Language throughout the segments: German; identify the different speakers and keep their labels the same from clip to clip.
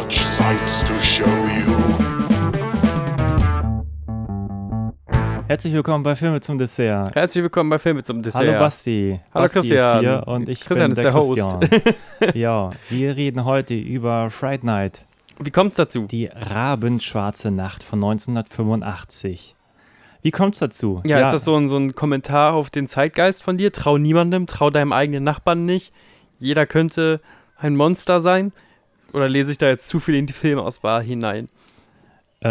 Speaker 1: such sights to show you.
Speaker 2: Herzlich willkommen bei Filme zum Dessert.
Speaker 3: Herzlich willkommen bei Filme zum Dessert.
Speaker 2: Hallo Basti.
Speaker 3: Hallo
Speaker 2: Basti
Speaker 3: Christian.
Speaker 2: Ist hier und ich
Speaker 3: Christian
Speaker 2: bin
Speaker 3: ist
Speaker 2: der,
Speaker 3: der Host.
Speaker 2: Christian. ja, wir reden heute über Fright Night,
Speaker 3: Wie kommt's dazu?
Speaker 2: die rabenschwarze Nacht von 1985. Wie kommt's dazu?
Speaker 3: Ja, ist das so ein, so ein Kommentar auf den Zeitgeist von dir? Trau niemandem, trau deinem eigenen Nachbarn nicht. Jeder könnte ein Monster sein. Oder lese ich da jetzt zu viel in die Filmauswahl hinein?
Speaker 2: Äh,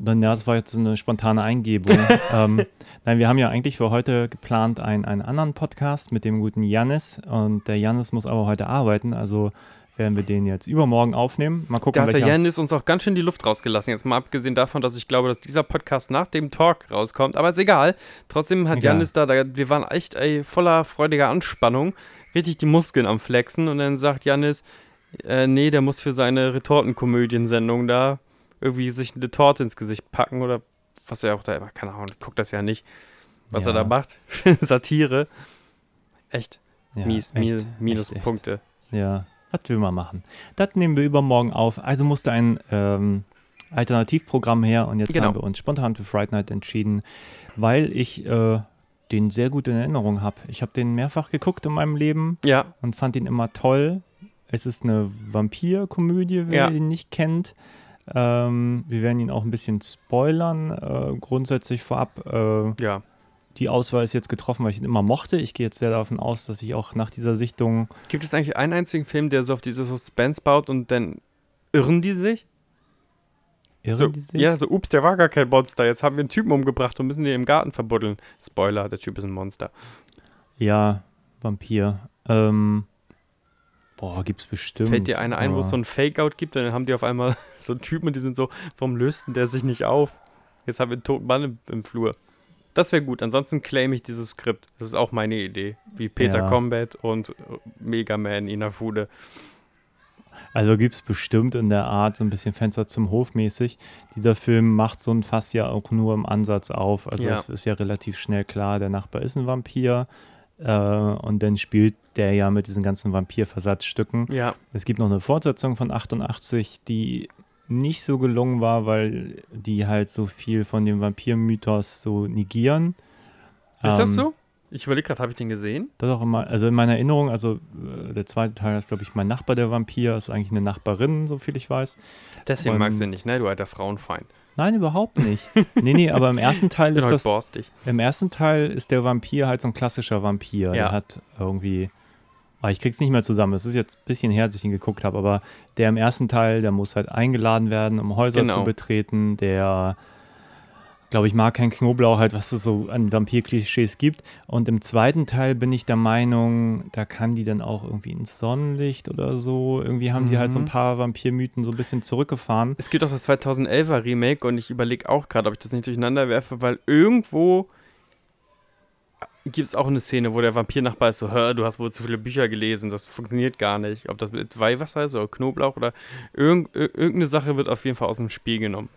Speaker 2: dann, ja, das war jetzt so eine spontane Eingebung. ähm, nein, wir haben ja eigentlich für heute geplant einen, einen anderen Podcast mit dem guten Jannis. Und der Jannis muss aber heute arbeiten, also werden wir den jetzt übermorgen aufnehmen. Mal gucken,
Speaker 3: Da hat der. Janis uns auch ganz schön die Luft rausgelassen. Jetzt mal abgesehen davon, dass ich glaube, dass dieser Podcast nach dem Talk rauskommt. Aber ist egal. Trotzdem hat
Speaker 2: Egal.
Speaker 3: Janis da, da, wir waren echt ey, voller freudiger Anspannung. Richtig die Muskeln am Flexen. Und dann sagt Janis, äh, nee, der muss für seine Retortenkomödiensendung da irgendwie sich eine Torte ins Gesicht packen oder was er auch da immer, keine Ahnung, ich guck das ja nicht, was er
Speaker 2: Ja.
Speaker 3: da macht. Satire. Echt
Speaker 2: Ja,
Speaker 3: mies,
Speaker 2: echt.
Speaker 3: Minuspunkte.
Speaker 2: Ja, was will man machen? Das nehmen wir übermorgen auf. Also musste ein ähm, Alternativprogramm her und jetzt
Speaker 3: Genau.
Speaker 2: haben wir uns spontan für Fright Night entschieden, weil ich äh, den sehr gut in Erinnerung habe. Ich habe den mehrfach geguckt in meinem Leben
Speaker 3: Ja,
Speaker 2: und fand ihn immer toll. Es ist eine Vampirkomödie, wer
Speaker 3: Ja.
Speaker 2: ihn nicht kennt. Ähm, wir werden ihn auch ein bisschen spoilern, äh, grundsätzlich vorab. Äh,
Speaker 3: ja.
Speaker 2: die Auswahl ist jetzt getroffen, weil ich ihn immer mochte. Ich gehe jetzt sehr davon aus, dass ich auch nach dieser Sichtung
Speaker 3: Gibt es eigentlich einen einzigen Film, der so auf diese Suspense baut und dann irren die sich?
Speaker 2: irren
Speaker 3: So,
Speaker 2: die sich?
Speaker 3: ja, so, ups, der war gar kein Monster. Jetzt haben wir einen Typen umgebracht und müssen den im Garten verbuddeln. Spoiler, der Typ ist ein Monster.
Speaker 2: Ja, Vampir. Ähm, boah, gibt's bestimmt.
Speaker 3: Fällt dir einer ein, wo es so ein Fake-Out gibt dann haben die auf einmal so einen Typen und die sind so, warum löst denn der sich nicht auf? Jetzt haben wir einen toten Mann im, im Flur. Das wäre gut. Ansonsten claim ich dieses Skript. Das ist auch meine Idee. Wie Peter
Speaker 2: Ja.
Speaker 3: Combat und äh, Mega Man Inafude.
Speaker 2: Also gibt's bestimmt in der Art so ein bisschen Fenster zum Hof mäßig. Dieser Film macht so ein Fass ja auch nur im Ansatz auf. Also
Speaker 3: Ja.
Speaker 2: es ist ja relativ schnell klar, der Nachbar ist ein Vampir. Äh, und dann spielt der ja mit diesen ganzen Vampir-Versatzstücken.
Speaker 3: Ja,
Speaker 2: Es gibt noch eine Fortsetzung von 88, die nicht so gelungen war, weil die halt so viel von dem Vampir-Mythos so negieren.
Speaker 3: ist das
Speaker 2: Ähm,
Speaker 3: so? Ich überlege gerade, habe ich den gesehen?
Speaker 2: Das auch immer, also in meiner Erinnerung, also äh, der zweite Teil ist, glaube ich, mein Nachbar, der Vampir, ist eigentlich eine Nachbarin, so viel ich weiß.
Speaker 3: Deswegen magst du ihn
Speaker 2: und-
Speaker 3: nicht, ne? Du alter Frauenfeind.
Speaker 2: Nein, überhaupt nicht. nee, nee, aber im ersten Teil ist
Speaker 3: heute
Speaker 2: das,
Speaker 3: borstig.
Speaker 2: im ersten Teil ist der Vampir halt so ein klassischer Vampir.
Speaker 3: Ja.
Speaker 2: Der hat irgendwie, ah, ich krieg's nicht mehr zusammen, es ist jetzt ein bisschen her, als ich ihn geguckt habe, aber der im ersten Teil, der muss halt eingeladen werden, um Häuser
Speaker 3: Genau.
Speaker 2: zu betreten, der glaube ich, mag kein Knoblauch, halt, was es so an Vampir-Klischees gibt. Und im zweiten Teil bin ich der Meinung, da kann die dann auch irgendwie ins Sonnenlicht oder so. Irgendwie haben die halt so ein
Speaker 3: Mhm.
Speaker 2: paar Vampirmythen so ein bisschen zurückgefahren.
Speaker 3: Es gibt auch das 2011er Remake und ich überlege auch gerade, ob ich das nicht durcheinander werfe, weil irgendwo gibt es auch eine Szene, wo der Vampirnachbar ist so, hör, du hast wohl zu viele Bücher gelesen, das funktioniert gar nicht. Ob das mit Weihwasser ist oder Knoblauch oder irgend, ir- irgendeine Sache wird auf jeden Fall aus dem Spiel genommen.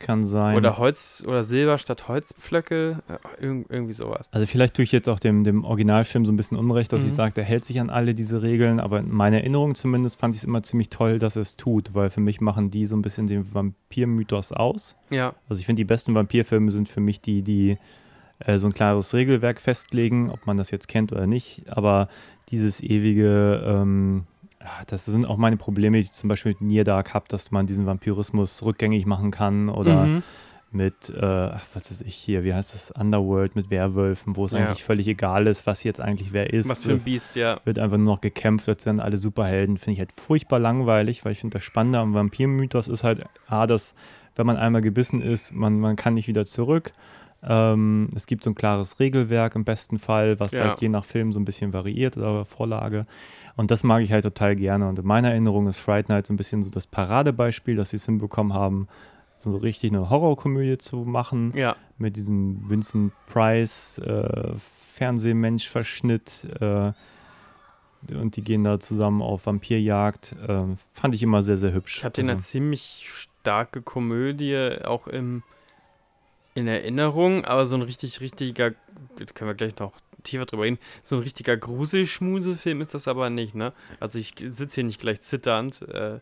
Speaker 2: Kann sein.
Speaker 3: Oder Holz oder Silber statt Holzpflöcke, äh, irg irgendwie sowas.
Speaker 2: Also vielleicht tue ich jetzt auch dem, dem Originalfilm so ein bisschen Unrecht, dass
Speaker 3: Mhm.
Speaker 2: ich sage, der hält sich an alle diese Regeln, aber in meiner Erinnerung zumindest fand ich es immer ziemlich toll, dass er es tut, weil für mich machen die so ein bisschen den Vampirmythos aus.
Speaker 3: Ja,
Speaker 2: Also ich finde, die besten Vampirfilme sind für mich die, die äh, so ein klares Regelwerk festlegen, ob man das jetzt kennt oder nicht, aber dieses ewige, ähm, das sind auch meine Probleme, die ich zum Beispiel mit Near Dark habe, dass man diesen Vampirismus rückgängig machen kann oder
Speaker 3: Mhm.
Speaker 2: mit, äh, was weiß ich hier, wie heißt das, Underworld mit Werwölfen, wo es
Speaker 3: Ja.
Speaker 2: eigentlich völlig egal ist, was jetzt eigentlich wer ist.
Speaker 3: was für ein
Speaker 2: Es
Speaker 3: Biest, ja.
Speaker 2: wird einfach nur noch gekämpft, als wären alle Superhelden. Finde ich halt furchtbar langweilig, weil ich finde, das Spannende am Vampirmythos ist halt, A, dass, wenn man einmal gebissen ist, man, man kann nicht wieder zurück. Ähm, es gibt so ein klares Regelwerk im besten Fall, was
Speaker 3: Ja.
Speaker 2: halt je nach Film so ein bisschen variiert oder Vorlage. Und das mag ich halt total gerne. Und in meiner Erinnerung ist Fright Night so ein bisschen so das Paradebeispiel, dass sie es hinbekommen haben, so richtig eine Horrorkomödie zu machen
Speaker 3: Ja,
Speaker 2: mit diesem Vincent Price äh, Fernsehmensch-Verschnitt äh, und die gehen da zusammen auf Vampirjagd. Äh, fand ich immer sehr, sehr hübsch.
Speaker 3: ich habe den
Speaker 2: Also,
Speaker 3: als ziemlich starke Komödie auch im in Erinnerung, aber so ein richtig, richtiger, jetzt können wir gleich noch tiefer drüber reden, so ein richtiger Gruselschmusefilm ist das aber nicht, ne? Also ich sitze hier nicht gleich zitternd äh,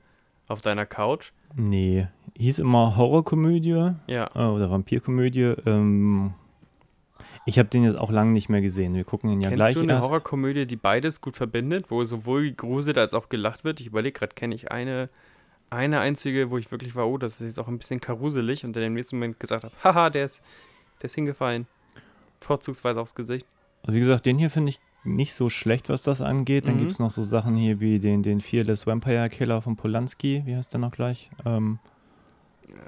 Speaker 3: auf deiner Couch.
Speaker 2: Nee, hieß immer Horrorkomödie
Speaker 3: Ja.
Speaker 2: äh, oder Vampirkomödie. Ähm, ich habe den jetzt auch lange nicht mehr gesehen. Wir gucken ihn ja
Speaker 3: Kennst
Speaker 2: gleich
Speaker 3: du eine
Speaker 2: erst.
Speaker 3: Horrorkomödie, die beides gut verbindet, wo sowohl gruselt als auch gelacht wird? Ich überlege gerade, kenne ich eine, eine einzige, wo ich wirklich war, oh, das ist jetzt auch ein bisschen karuselig und dann im nächsten Moment gesagt habe, haha, der ist, der ist hingefallen. Vorzugsweise aufs Gesicht.
Speaker 2: Also wie gesagt, den hier finde ich nicht so schlecht, was das angeht. Dann
Speaker 3: Mhm.
Speaker 2: gibt es noch so Sachen hier wie den, den Fearless Vampire Killer von Polanski. Wie heißt der noch gleich? Ähm,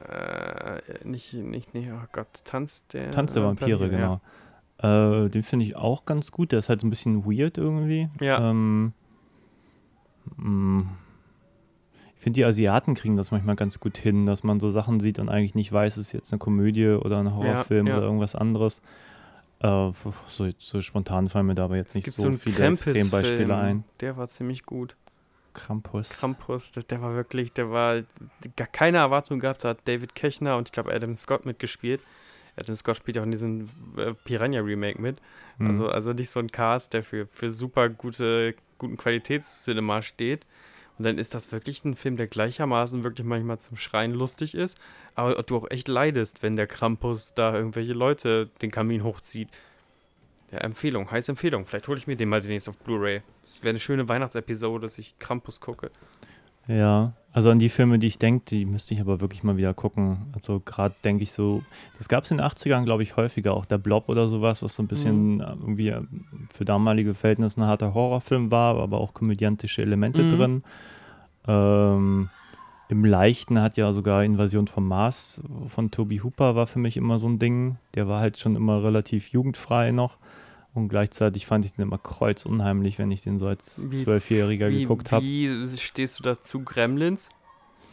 Speaker 3: Äh, nicht, nicht, nicht, oh Gott, Tanz der
Speaker 2: Tanz der Vampire,
Speaker 3: ja.
Speaker 2: genau. Äh, den finde ich auch ganz gut. Der ist halt so ein bisschen weird irgendwie.
Speaker 3: Ja.
Speaker 2: Ähm, mh. ich finde, die Asiaten kriegen das manchmal ganz gut hin, dass man so Sachen sieht und eigentlich nicht weiß, ist jetzt eine Komödie oder ein Horrorfilm
Speaker 3: ja.
Speaker 2: oder irgendwas anderes. Äh, so, so spontan fallen mir da aber jetzt
Speaker 3: Es
Speaker 2: nicht
Speaker 3: gibt
Speaker 2: so,
Speaker 3: so
Speaker 2: viele Extrembeispiele ein.
Speaker 3: Der war ziemlich gut.
Speaker 2: Krampus.
Speaker 3: Krampus, das, der war wirklich, der war gar keine Erwartung gehabt. Da hat David Kechner und ich glaube Adam Scott mitgespielt. Adam Scott spielt ja auch in diesem äh, Piranha-Remake mit.
Speaker 2: Hm.
Speaker 3: Also, also nicht so ein Cast, der für, für super gute, guten Qualitätscinema steht. Und dann ist das wirklich ein Film, der gleichermaßen wirklich manchmal zum Schreien lustig ist, aber du auch echt leidest, wenn der Krampus da irgendwelche Leute den Kamin hochzieht. Ja, Empfehlung, heiße Empfehlung. Vielleicht hole ich mir den mal demnächst auf Blu-ray. Es wäre eine schöne Weihnachtsepisode, dass ich Krampus gucke.
Speaker 2: Ja, also an die Filme, die ich denke, die müsste ich aber wirklich mal wieder gucken. Also gerade denke ich so, das gab es in den 80ern, glaube ich, häufiger. Auch der Blob oder sowas, was so ein bisschen
Speaker 3: Mhm.
Speaker 2: äh, irgendwie äh, für damalige Verhältnisse ein harter Horrorfilm war, aber auch komödiantische Elemente
Speaker 3: Mhm.
Speaker 2: drin. Ähm, Im Leichten hat ja sogar Invasion vom Mars von Toby Hooper war für mich immer so ein Ding. Der war halt schon immer relativ jugendfrei noch. Und gleichzeitig fand ich den immer kreuzunheimlich, wenn ich den so als Zwölfjähriger geguckt habe.
Speaker 3: wie stehst du dazu, Gremlins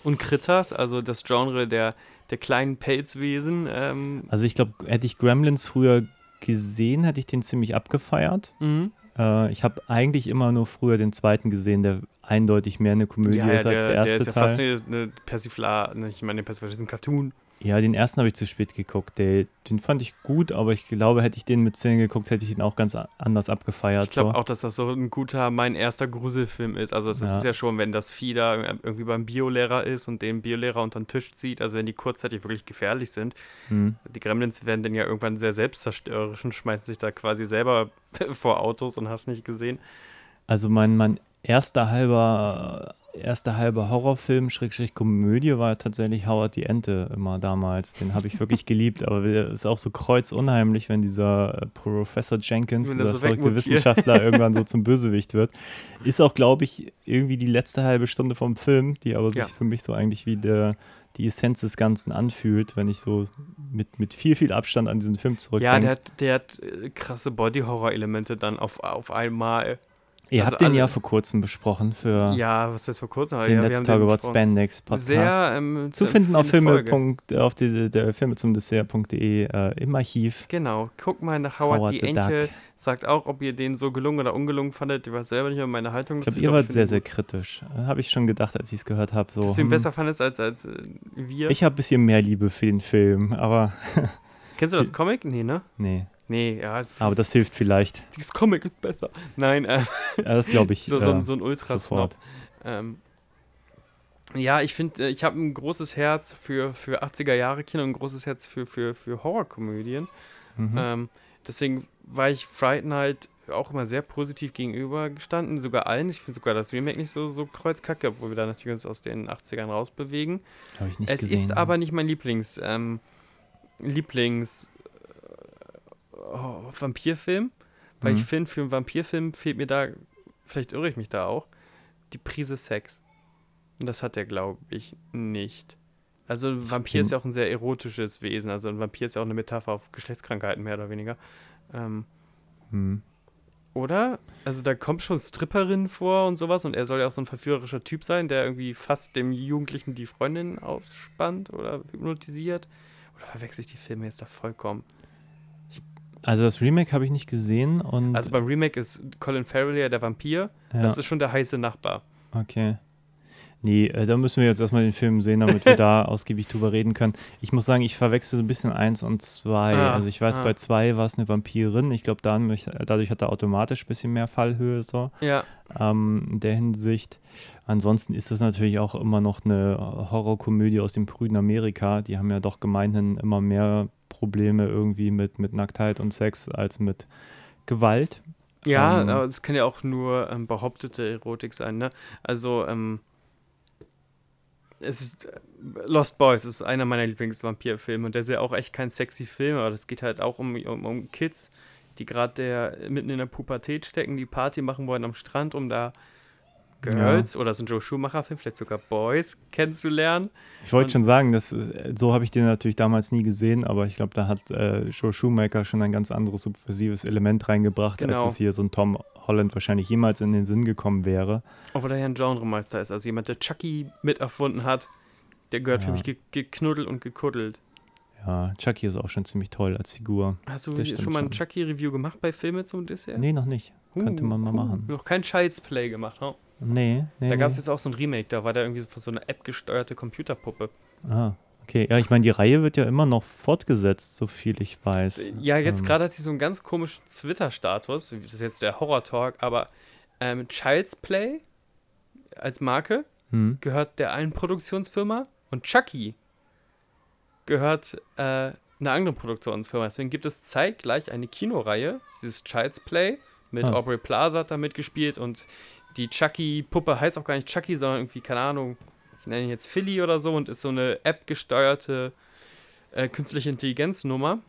Speaker 3: und Critters, also das Genre der, der kleinen Pelzwesen? Ähm,
Speaker 2: Also ich glaube, hätte ich Gremlins früher gesehen, hätte ich den ziemlich abgefeiert.
Speaker 3: mhm.
Speaker 2: Äh, ich habe eigentlich immer nur früher den zweiten gesehen, der eindeutig mehr eine Komödie
Speaker 3: ja,
Speaker 2: ist als der, erste
Speaker 3: der ist ja
Speaker 2: Teil.
Speaker 3: fast eine, eine Persifla, ne, ich meine, Persiflage ist ein Cartoon.
Speaker 2: Ja, den ersten habe ich zu spät geguckt. Der, den fand ich gut, aber ich glaube, hätte ich den mit 10 geguckt, hätte ich ihn auch ganz anders abgefeiert.
Speaker 3: Ich glaube
Speaker 2: so.
Speaker 3: auch, dass das so ein guter, mein erster Gruselfilm ist. Also es
Speaker 2: Ja.
Speaker 3: ist ja schon, wenn das Vieh da irgendwie beim Biolehrer ist und den Biolehrer unter den Tisch zieht, also wenn die kurzzeitig wirklich gefährlich sind.
Speaker 2: Hm.
Speaker 3: Die Gremlins werden dann ja irgendwann sehr selbstzerstörerisch und schmeißen sich da quasi selber vor Autos und hast nicht gesehen.
Speaker 2: Also mein, mein erster halber, erster halber Horrorfilm, Schrägstrich Komödie, war tatsächlich Howard die Ente immer damals. Den habe ich wirklich geliebt, aber der ist auch so kreuzunheimlich, wenn dieser äh, Professor Jenkins,
Speaker 3: er
Speaker 2: dieser
Speaker 3: so
Speaker 2: verrückte. Wissenschaftler, irgendwann so zum Bösewicht wird. Ist auch, glaube ich, irgendwie die letzte halbe Stunde vom Film, die aber sich
Speaker 3: Ja.
Speaker 2: für mich so eigentlich wie der, die Essenz des Ganzen anfühlt, wenn ich so mit, mit viel, viel Abstand an diesen Film zurückdenke.
Speaker 3: Ja, der hat, der hat äh, krasse Body-Horror-Elemente dann auf, auf einmal.
Speaker 2: Ihr
Speaker 3: also
Speaker 2: habt den ja vor kurzem besprochen für
Speaker 3: Ja, was ist vor kurzem?
Speaker 2: den
Speaker 3: ja,
Speaker 2: Let's Talk About
Speaker 3: besprochen.
Speaker 2: Spandex Podcast.
Speaker 3: Sehr ähm,
Speaker 2: zu finden auf Filme. Punkt, auf diese, der Filme zum Dessert.de äh, im Archiv.
Speaker 3: Genau, guck mal nach Howard,
Speaker 2: Howard
Speaker 3: die
Speaker 2: the
Speaker 3: Ente.
Speaker 2: Duck.
Speaker 3: Sagt auch, ob ihr den so gelungen oder ungelungen fandet. Ich weiß selber nicht mehr meine Haltung
Speaker 2: Ich glaube, ihr wart sehr, sehr kritisch. Habe ich schon gedacht, als ich es gehört habe. So,
Speaker 3: Dass du ihn
Speaker 2: hm,
Speaker 3: besser fandest als, als äh, wir.
Speaker 2: ich habe ein bisschen mehr Liebe für den Film, aber
Speaker 3: Kennst du das Comic? Nee, ne?
Speaker 2: nee.
Speaker 3: Nee, ja. Es
Speaker 2: Aber das hilft vielleicht.
Speaker 3: dieses Comic ist besser. Nein, äh,
Speaker 2: Ja, das glaube ich
Speaker 3: so, so,
Speaker 2: äh,
Speaker 3: ein- so ein ultra
Speaker 2: sofort.
Speaker 3: Ähm, ja, ich finde, ich habe ein großes Herz für, für 80er Jahre Kino und ein großes Herz für, für, für Horrorkomödien.
Speaker 2: Mhm.
Speaker 3: Ähm, deswegen war ich Fright Night auch immer sehr positiv gegenübergestanden, sogar allen. Ich finde sogar das Remake nicht so, so kreuzkacke, obwohl wir da natürlich uns aus den 80ern rausbewegen.
Speaker 2: Habe ich nicht
Speaker 3: es
Speaker 2: gesehen.
Speaker 3: ist aber nicht mein Lieblings, ähm, Lieblings äh, oh, Vampirfilm, weil
Speaker 2: Mhm.
Speaker 3: ich finde, für einen Vampirfilm fehlt mir da, vielleicht irre ich mich da auch, die Prise Sex. Und das hat er, glaube ich, nicht. Also ein Vampir ist ja auch ein sehr erotisches Wesen, also ein Vampir ist ja auch eine Metapher auf Geschlechtskrankheiten, mehr oder weniger. Ähm,
Speaker 2: Hm.
Speaker 3: oder? Also da kommt schon Stripperinnen vor und sowas und er soll ja auch so ein verführerischer Typ sein, der irgendwie fast dem Jugendlichen die Freundin ausspannt oder hypnotisiert. Oder verwechsel ich die Filme jetzt da vollkommen?
Speaker 2: Also das Remake habe ich nicht gesehen und
Speaker 3: Also beim Remake ist Colin Farrell ja der Vampir.
Speaker 2: ja,
Speaker 3: Das ist schon der heiße Nachbar.
Speaker 2: okay. Nee, äh, da müssen wir jetzt erstmal den Film sehen, damit wir da ausgiebig drüber reden können. Ich muss sagen, ich verwechsel so ein bisschen eins und zwei.
Speaker 3: Ah,
Speaker 2: also ich weiß,
Speaker 3: ah.
Speaker 2: bei zwei war es eine Vampirin. Ich glaube, dadurch, dadurch hat er automatisch ein bisschen mehr Fallhöhe so.
Speaker 3: Ja,
Speaker 2: ähm, in der Hinsicht. Ansonsten ist das natürlich auch immer noch eine Horrorkomödie aus dem prüden Amerika. Die haben ja doch gemeinhin immer mehr Probleme irgendwie mit, mit Nacktheit und Sex als mit Gewalt.
Speaker 3: ja,
Speaker 2: Ähm.
Speaker 3: aber es kann ja auch nur ähm, behauptete Erotik sein, ne? Also, ähm, es ist äh, Lost Boys ist einer meiner Lieblingsvampirfilme und der ist ja auch echt kein sexy Film, aber das geht halt auch um, um, um Kids, die gerade mitten in der Pubertät stecken, die Party machen wollen am Strand, um da Girls oder so ein Joe Schumacher-Film, vielleicht sogar Boys kennenzulernen.
Speaker 2: Ich wollte schon sagen, das, äh, so habe ich den natürlich damals nie gesehen, aber ich glaube, da hat äh, Joe Shoemaker schon ein ganz anderes subversives Element reingebracht,
Speaker 3: Genau.
Speaker 2: als es hier so ein Tom Holland wahrscheinlich jemals in den Sinn gekommen wäre.
Speaker 3: Obwohl er ja ein Genremeister ist, also jemand, der Chucky miterfunden hat, der gehört für
Speaker 2: Ja.
Speaker 3: mich ge geknuddelt und gekuddelt.
Speaker 2: Ja, Chucky ist auch schon ziemlich toll als Figur.
Speaker 3: Hast du schon mal ein. Chucky-Review gemacht bei Filme zum Dessert?
Speaker 2: Nee, noch nicht. Könnte man mal
Speaker 3: Uh,
Speaker 2: machen.
Speaker 3: Noch kein Child's Play gemacht, ne?
Speaker 2: Nee, nee.
Speaker 3: Da
Speaker 2: nee.
Speaker 3: gab es jetzt auch so ein Remake, da war da irgendwie so eine App gesteuerte Computerpuppe.
Speaker 2: Ah, okay. Ja, ich meine, die Reihe wird ja immer noch fortgesetzt, so viel ich weiß.
Speaker 3: Ja, jetzt
Speaker 2: Ähm,
Speaker 3: gerade hat sie so einen ganz komischen Twitter-Status, das ist jetzt der Horror-Talk, aber ähm, Child's Play als Marke
Speaker 2: Hm.
Speaker 3: gehört der einen Produktionsfirma und Chucky gehört äh, einer anderen Produktionsfirma. Deswegen gibt es zeitgleich eine Kinoreihe, dieses Child's Play, mit
Speaker 2: Ah.
Speaker 3: Aubrey Plaza hat da mitgespielt und die Chucky-Puppe heißt auch gar nicht Chucky, sondern irgendwie, keine Ahnung, ich nenne ihn jetzt Philly oder so und ist so eine App-gesteuerte äh, künstliche Intelligenznummer.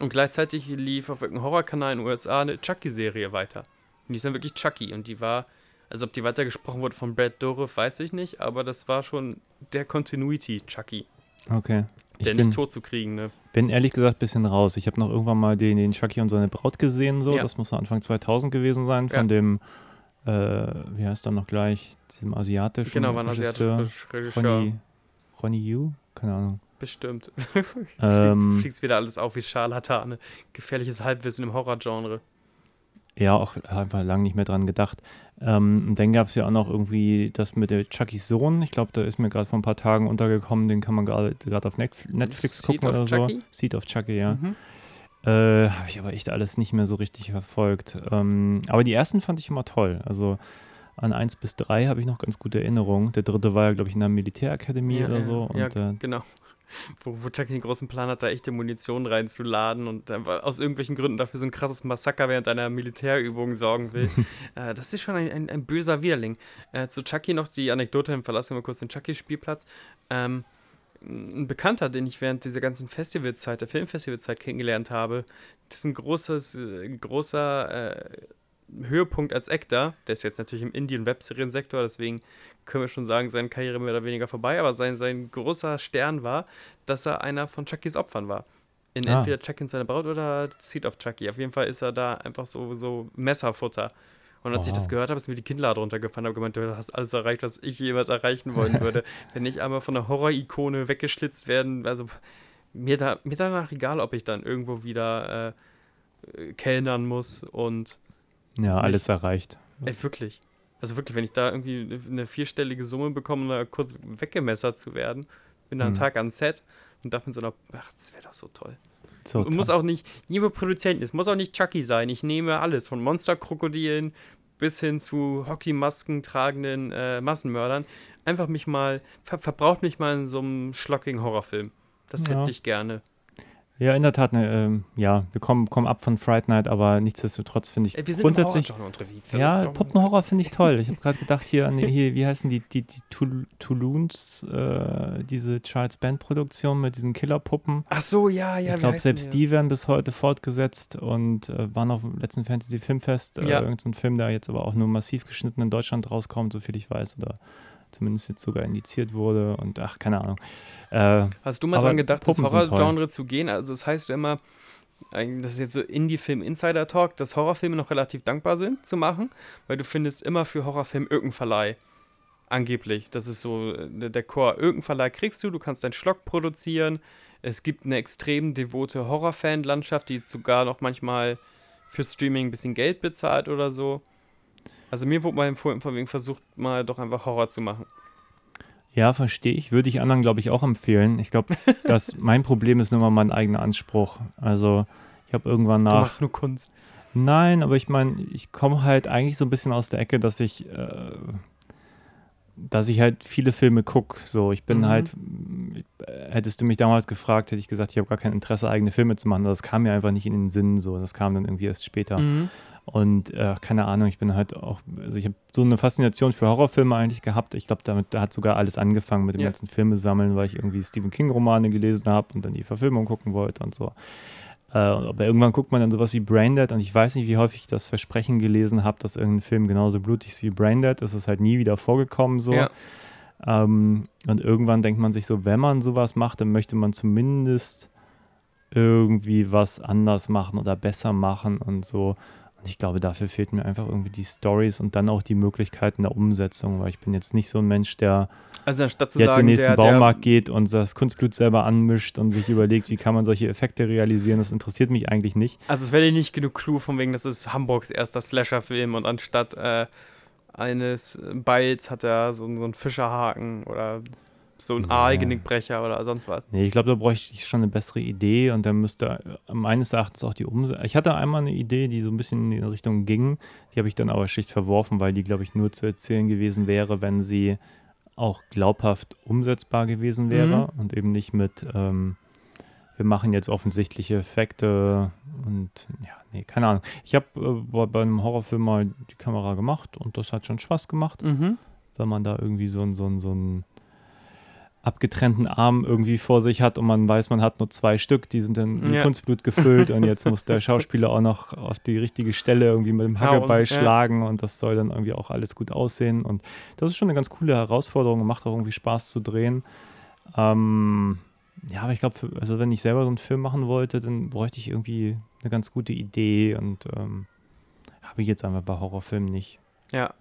Speaker 3: Und gleichzeitig lief auf irgendeinem Horrorkanal in den USA eine Chucky-Serie weiter. Und die ist dann wirklich Chucky. Und die war, also ob die weitergesprochen wurde von Brad Dourif, weiß ich nicht, aber das war schon der Continuity Chucky.
Speaker 2: Okay. Ich
Speaker 3: Der
Speaker 2: bin,
Speaker 3: nicht tot zu kriegen, ne?
Speaker 2: bin ehrlich gesagt ein bisschen raus. Ich habe noch irgendwann mal den, den Chucky und seine Braut gesehen, so.
Speaker 3: Ja.
Speaker 2: Das muss so Anfang 2000 gewesen sein, von
Speaker 3: Ja.
Speaker 2: dem, äh, wie heißt er noch gleich, diesem asiatischen
Speaker 3: Genau, war ein
Speaker 2: Regisseur. Ronnie, Ronnie Yu? Keine Ahnung.
Speaker 3: Bestimmt. Jetzt
Speaker 2: Ähm,
Speaker 3: fliegt wieder alles auf wie Scharlatane. Gefährliches Halbwissen im Horrorgenre.
Speaker 2: Ja, auch einfach lange nicht mehr dran gedacht. Ähm, und dann gab es ja auch noch irgendwie das mit der Chuckys Sohn. Ich glaube, da ist mir gerade vor ein paar Tagen untergekommen. Den kann man gerade auf Netf Netflix
Speaker 3: Seed
Speaker 2: gucken oder
Speaker 3: Chucky?
Speaker 2: so. Seed of Chucky, ja.
Speaker 3: Mhm.
Speaker 2: Äh, Habe ich aber echt alles nicht mehr so richtig verfolgt. Ähm, aber die ersten fand ich immer toll. Also an 1 bis 3 habe ich noch ganz gute Erinnerungen. Der dritte war ja, glaube ich, in der Militärakademie
Speaker 3: Ja,
Speaker 2: oder
Speaker 3: ja,
Speaker 2: so.
Speaker 3: ja,
Speaker 2: Und äh,
Speaker 3: genau. Wo, wo Chucky den großen Plan hat, da echte Munition reinzuladen und aus irgendwelchen Gründen dafür so ein krasses Massaker während einer Militärübung sorgen will. äh, das ist schon ein, ein, ein böser Widerling. Äh, zu Chucky noch die Anekdote, verlassen wir kurz den Chucky-Spielplatz. Ähm, ein Bekannter, den ich während dieser ganzen Festivalzeit, der Filmfestivalzeit kennengelernt habe, das ist ein großes, äh, großer äh, Höhepunkt als Actor. Der ist jetzt natürlich im Indie- und Webseriensektor, deswegen können wir schon sagen, seine Karriere mehr oder weniger vorbei, aber sein, sein großer Stern war, dass er einer von Chuckys Opfern war. In
Speaker 2: Ah.
Speaker 3: entweder Chucky und seine Braut oder Seed of Chucky. Auf jeden Fall ist er da einfach so, so Messerfutter. Und als ich das
Speaker 2: Wow.
Speaker 3: gehört habe, ist mir die Kinnlade runtergefallen. habe gemeint, du hast alles erreicht, was ich jemals erreichen wollen würde. Wenn ich einmal von einer Horror-Ikone weggeschlitzt werden, also mir, da, mir danach egal, ob ich dann irgendwo wieder äh, kellnern muss und
Speaker 2: ja, alles erreicht.
Speaker 3: Ey, wirklich. Also wirklich, wenn ich da irgendwie eine vierstellige Summe bekomme, um da kurz weggemessert zu werden, bin da einen
Speaker 2: Hm.
Speaker 3: Tag an Set und darf mit so einer. Ach, das wäre doch so toll.
Speaker 2: So,
Speaker 3: und muss auch nicht, liebe Produzenten, es muss auch nicht Chucky sein. Ich nehme alles, von Monsterkrokodilen bis hin zu Hockeymasken tragenden äh, Massenmördern. Einfach mich mal, ver verbraucht mich mal in so einem schlockigen Horrorfilm. Das
Speaker 2: Ja.
Speaker 3: hätte ich gerne.
Speaker 2: Ja, in der Tat, ne, ähm, ja, wir kommen, kommen ab von Fright Night, aber nichtsdestotrotz finde ich
Speaker 3: Ey, wir sind
Speaker 2: grundsätzlich.
Speaker 3: im unterwegs.
Speaker 2: Ja, Puppenhorror finde ich toll. Ich habe gerade gedacht, hier, an hier, wie heißen die, die, die Toul- Touloons, äh, diese Charles Band-Produktion mit diesen Killerpuppen.
Speaker 3: Ach so, ja, ja.
Speaker 2: ich glaube, selbst die werden bis heute fortgesetzt und äh, waren auf dem letzten Fantasy Filmfest. Äh,
Speaker 3: Ja.
Speaker 2: Irgend so ein Film, der jetzt aber auch nur massiv geschnitten in Deutschland rauskommt, soviel ich weiß, oder zumindest jetzt sogar indiziert wurde und ach, keine Ahnung. Äh,
Speaker 3: Hast du mal dran gedacht,
Speaker 2: Puppen toll.
Speaker 3: Horrorgenre zu gehen? Also das heißt ja immer, das ist jetzt so Indie-Film-Insider-Talk, dass Horrorfilme noch relativ dankbar sind zu machen, weil du findest immer für Horrorfilm irgendeinen Verleih. Angeblich. Das ist so äh, der, der Chor. Irgendeinen Verleih kriegst du, du kannst deinen Schlock produzieren. Es gibt eine extrem devote Horrorfan-Landschaft, die sogar noch manchmal für Streaming ein bisschen Geld bezahlt oder so. Also mir wurde mal empfohlen, von wegen versucht mal doch einfach Horror zu machen.
Speaker 2: Ja, verstehe ich. Würde ich anderen, glaube ich, auch empfehlen. Ich glaube, dass mein Problem ist nur mal mein eigener Anspruch. Also ich habe irgendwann
Speaker 3: Du
Speaker 2: nach.
Speaker 3: machst nur Kunst.
Speaker 2: Nein, aber ich meine, ich komme halt eigentlich so ein bisschen aus der Ecke, dass ich, äh, dass ich halt viele Filme gucke. So, ich bin
Speaker 3: Mhm.
Speaker 2: halt, äh, hättest du mich damals gefragt, hätte ich gesagt, ich habe gar kein Interesse, eigene Filme zu machen. Das kam mir einfach nicht in den Sinn. So, das kam dann irgendwie erst später.
Speaker 3: Mhm.
Speaker 2: Und äh, keine Ahnung, ich bin halt auch, also ich habe so eine Faszination für Horrorfilme eigentlich gehabt. Ich glaube, damit da hat sogar alles angefangen mit dem
Speaker 3: Ja.
Speaker 2: ganzen Filme sammeln, weil ich irgendwie Stephen King-Romane gelesen habe und dann die Verfilmung gucken wollte und so. Äh, aber irgendwann guckt man dann sowas wie Braindead und ich weiß nicht, wie häufig ich das Versprechen gelesen habe, dass irgendein Film genauso blutig ist wie Braindead. Es ist halt nie wieder vorgekommen so.
Speaker 3: Ja.
Speaker 2: Ähm, und irgendwann denkt man sich so, wenn man sowas macht, dann möchte man zumindest irgendwie was anders machen oder besser machen und so. Und ich glaube, dafür fehlten mir einfach irgendwie die Stories und dann auch die Möglichkeiten der Umsetzung, weil ich bin jetzt nicht so ein Mensch, der
Speaker 3: Also
Speaker 2: jetzt in
Speaker 3: sagen,
Speaker 2: den nächsten
Speaker 3: der,
Speaker 2: Baumarkt
Speaker 3: der,
Speaker 2: geht und das Kunstblut selber anmischt und sich überlegt, wie kann man solche Effekte realisieren, das interessiert mich eigentlich nicht.
Speaker 3: Also es wäre nicht genug Clou von wegen, das ist Hamburgs erster Slasher-Film und anstatt äh, eines Beils hat er so, so einen Fischerhaken oder so einen
Speaker 2: Ja.
Speaker 3: Aalgenickbrecher oder sonst was.
Speaker 2: Nee, ich glaube, da bräuchte ich schon eine bessere Idee und dann müsste äh, meines Erachtens auch die Umsetzung. Ich hatte einmal eine Idee, die so ein bisschen in die Richtung ging, die habe ich dann aber schlicht verworfen, weil die, glaube ich, nur zu erzählen gewesen wäre, wenn sie auch glaubhaft umsetzbar gewesen wäre und eben nicht mit, ähm, wir machen jetzt offensichtliche Effekte und ja, nee, keine Ahnung. Ich habe äh, bei, einem Horrorfilm mal die Kamera gemacht und das hat schon Spaß gemacht
Speaker 3: Mhm.
Speaker 2: wenn man da irgendwie so einen so einen- so einen abgetrennten Arm irgendwie vor sich hat und man weiß, man hat nur zwei Stück, die sind dann mit
Speaker 3: Ja.
Speaker 2: Kunstblut gefüllt und jetzt muss der Schauspieler auch noch auf die richtige Stelle irgendwie mit dem Hackeball
Speaker 3: ja.
Speaker 2: schlagen und das soll dann irgendwie auch alles gut aussehen und das ist schon eine ganz coole Herausforderung und macht auch irgendwie Spaß zu drehen. Ähm, ja, aber ich glaube, also wenn ich selber so einen Film machen wollte, dann bräuchte ich irgendwie eine ganz gute Idee und ähm, habe ich jetzt einfach bei Horrorfilmen nicht.
Speaker 3: Ja.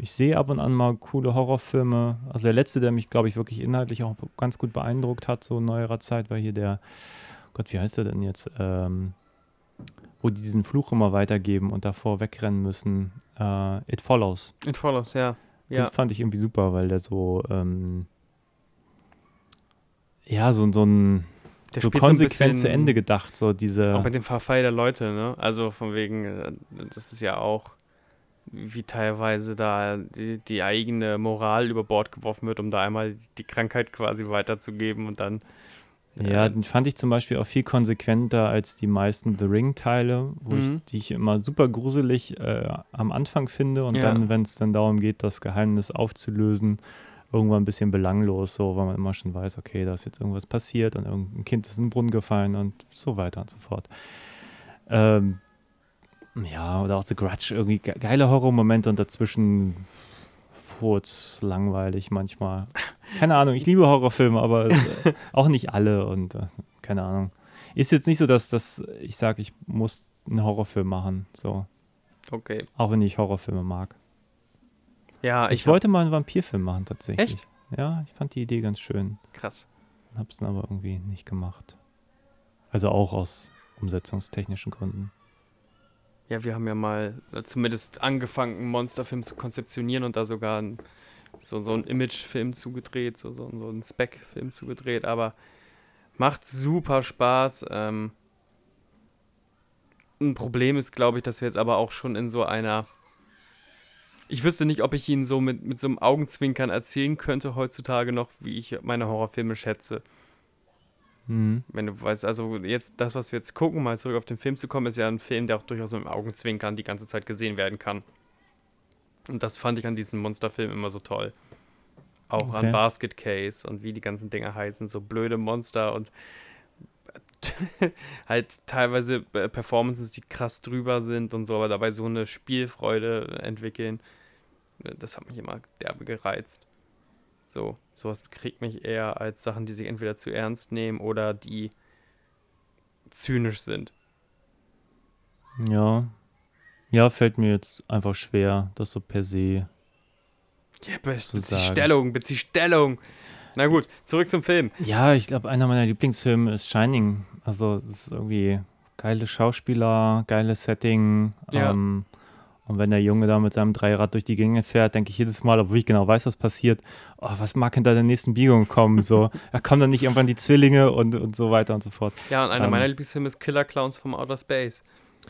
Speaker 2: Ich sehe ab und an mal coole Horrorfilme. Also der letzte, der mich, glaube ich, wirklich inhaltlich auch ganz gut beeindruckt hat, so in neuerer Zeit, war hier der, Gott, wie heißt der denn jetzt? Ähm, wo die diesen Fluch immer weitergeben und davor wegrennen müssen. Äh, It Follows.
Speaker 3: It follows, ja.
Speaker 2: Den
Speaker 3: Ja.
Speaker 2: fand ich irgendwie super, weil der so, ähm, ja, so, so ein
Speaker 3: Der
Speaker 2: so konsequent zu Ende gedacht, so diese.
Speaker 3: Auch mit dem Verfall der Leute, ne? Also von wegen, äh, das ist ja auch, wie teilweise da die, die eigene Moral über Bord geworfen wird, um da einmal die Krankheit quasi weiterzugeben und dann.
Speaker 2: Ja, den fand ich zum Beispiel auch viel konsequenter als die meisten The Ring-Teile, wo ich,
Speaker 3: Mhm.
Speaker 2: die ich immer super gruselig äh, am Anfang finde und
Speaker 3: Ja.
Speaker 2: dann, wenn es dann darum geht, das Geheimnis aufzulösen, irgendwann ein bisschen belanglos, so, weil man immer schon weiß, okay, da ist jetzt irgendwas passiert und irgendein Kind ist in den Brunnen gefallen und so weiter und so fort. Ähm, ja, oder auch The Grudge, irgendwie ge geile Horrormomente und dazwischen furz, langweilig manchmal. Keine Ahnung, ich liebe Horrorfilme, aber äh, auch nicht alle und äh, keine Ahnung. Ist jetzt nicht so, dass, dass ich sage, ich muss einen Horrorfilm machen, so.
Speaker 3: Okay.
Speaker 2: Auch wenn ich Horrorfilme mag.
Speaker 3: Ja,
Speaker 2: Ich,
Speaker 3: ich,
Speaker 2: wollte mal einen Vampirfilm machen, tatsächlich.
Speaker 3: Echt?
Speaker 2: Ja, ich fand die Idee ganz schön.
Speaker 3: Krass.
Speaker 2: Hab's dann aber irgendwie nicht gemacht. Also auch aus umsetzungstechnischen Gründen.
Speaker 3: Ja, wir haben ja mal äh, zumindest angefangen, einen Monsterfilm zu konzeptionieren und da sogar ein, so, so einen Imagefilm zugedreht, so, so, so einen Spec-Film zugedreht, aber macht super Spaß. Ähm, ein Problem ist, glaube ich, dass wir jetzt aber auch schon in so einer. Ich wüsste nicht, ob ich ihn so mit, mit so einem Augenzwinkern erzählen könnte heutzutage noch, wie ich meine Horrorfilme schätze.
Speaker 2: Mhm.
Speaker 3: Wenn du weißt, also jetzt das, was wir jetzt gucken, mal zurück auf den Film zu kommen, ist ja ein Film, der auch durchaus mit dem Augenzwinkern die ganze Zeit gesehen werden kann. Und das fand ich an diesem Monsterfilm immer so toll. Auch
Speaker 2: Okay.
Speaker 3: an Basket Case und wie die ganzen Dinger heißen, so blöde Monster und halt teilweise äh, Performances, die krass drüber sind und so, aber dabei so eine Spielfreude entwickeln. Äh, Das hat mich immer derbe gereizt. So, sowas kriegt mich eher als Sachen, die sich entweder zu ernst nehmen oder die zynisch sind.
Speaker 2: Ja. Ja, fällt mir jetzt einfach schwer, das so per se.
Speaker 3: Ja, bezieh. Stellung, bezieh Stellung. Na gut, zurück zum Film.
Speaker 2: Ja, ich glaube, einer meiner Lieblingsfilme ist Shining. Also, es ist irgendwie geile Schauspieler, geiles Setting.
Speaker 3: Ja.
Speaker 2: Ähm, Und wenn der Junge da mit seinem Dreirad durch die Gänge fährt, denke ich jedes Mal, obwohl ich genau weiß, was passiert, oh, was mag hinter der nächsten Biegung kommen? So, da kommen dann nicht irgendwann die Zwillinge und, und so weiter und so fort.
Speaker 3: Ja, und einer
Speaker 2: Ähm.
Speaker 3: meiner Lieblingsfilme ist Killer Clowns vom Outer Space.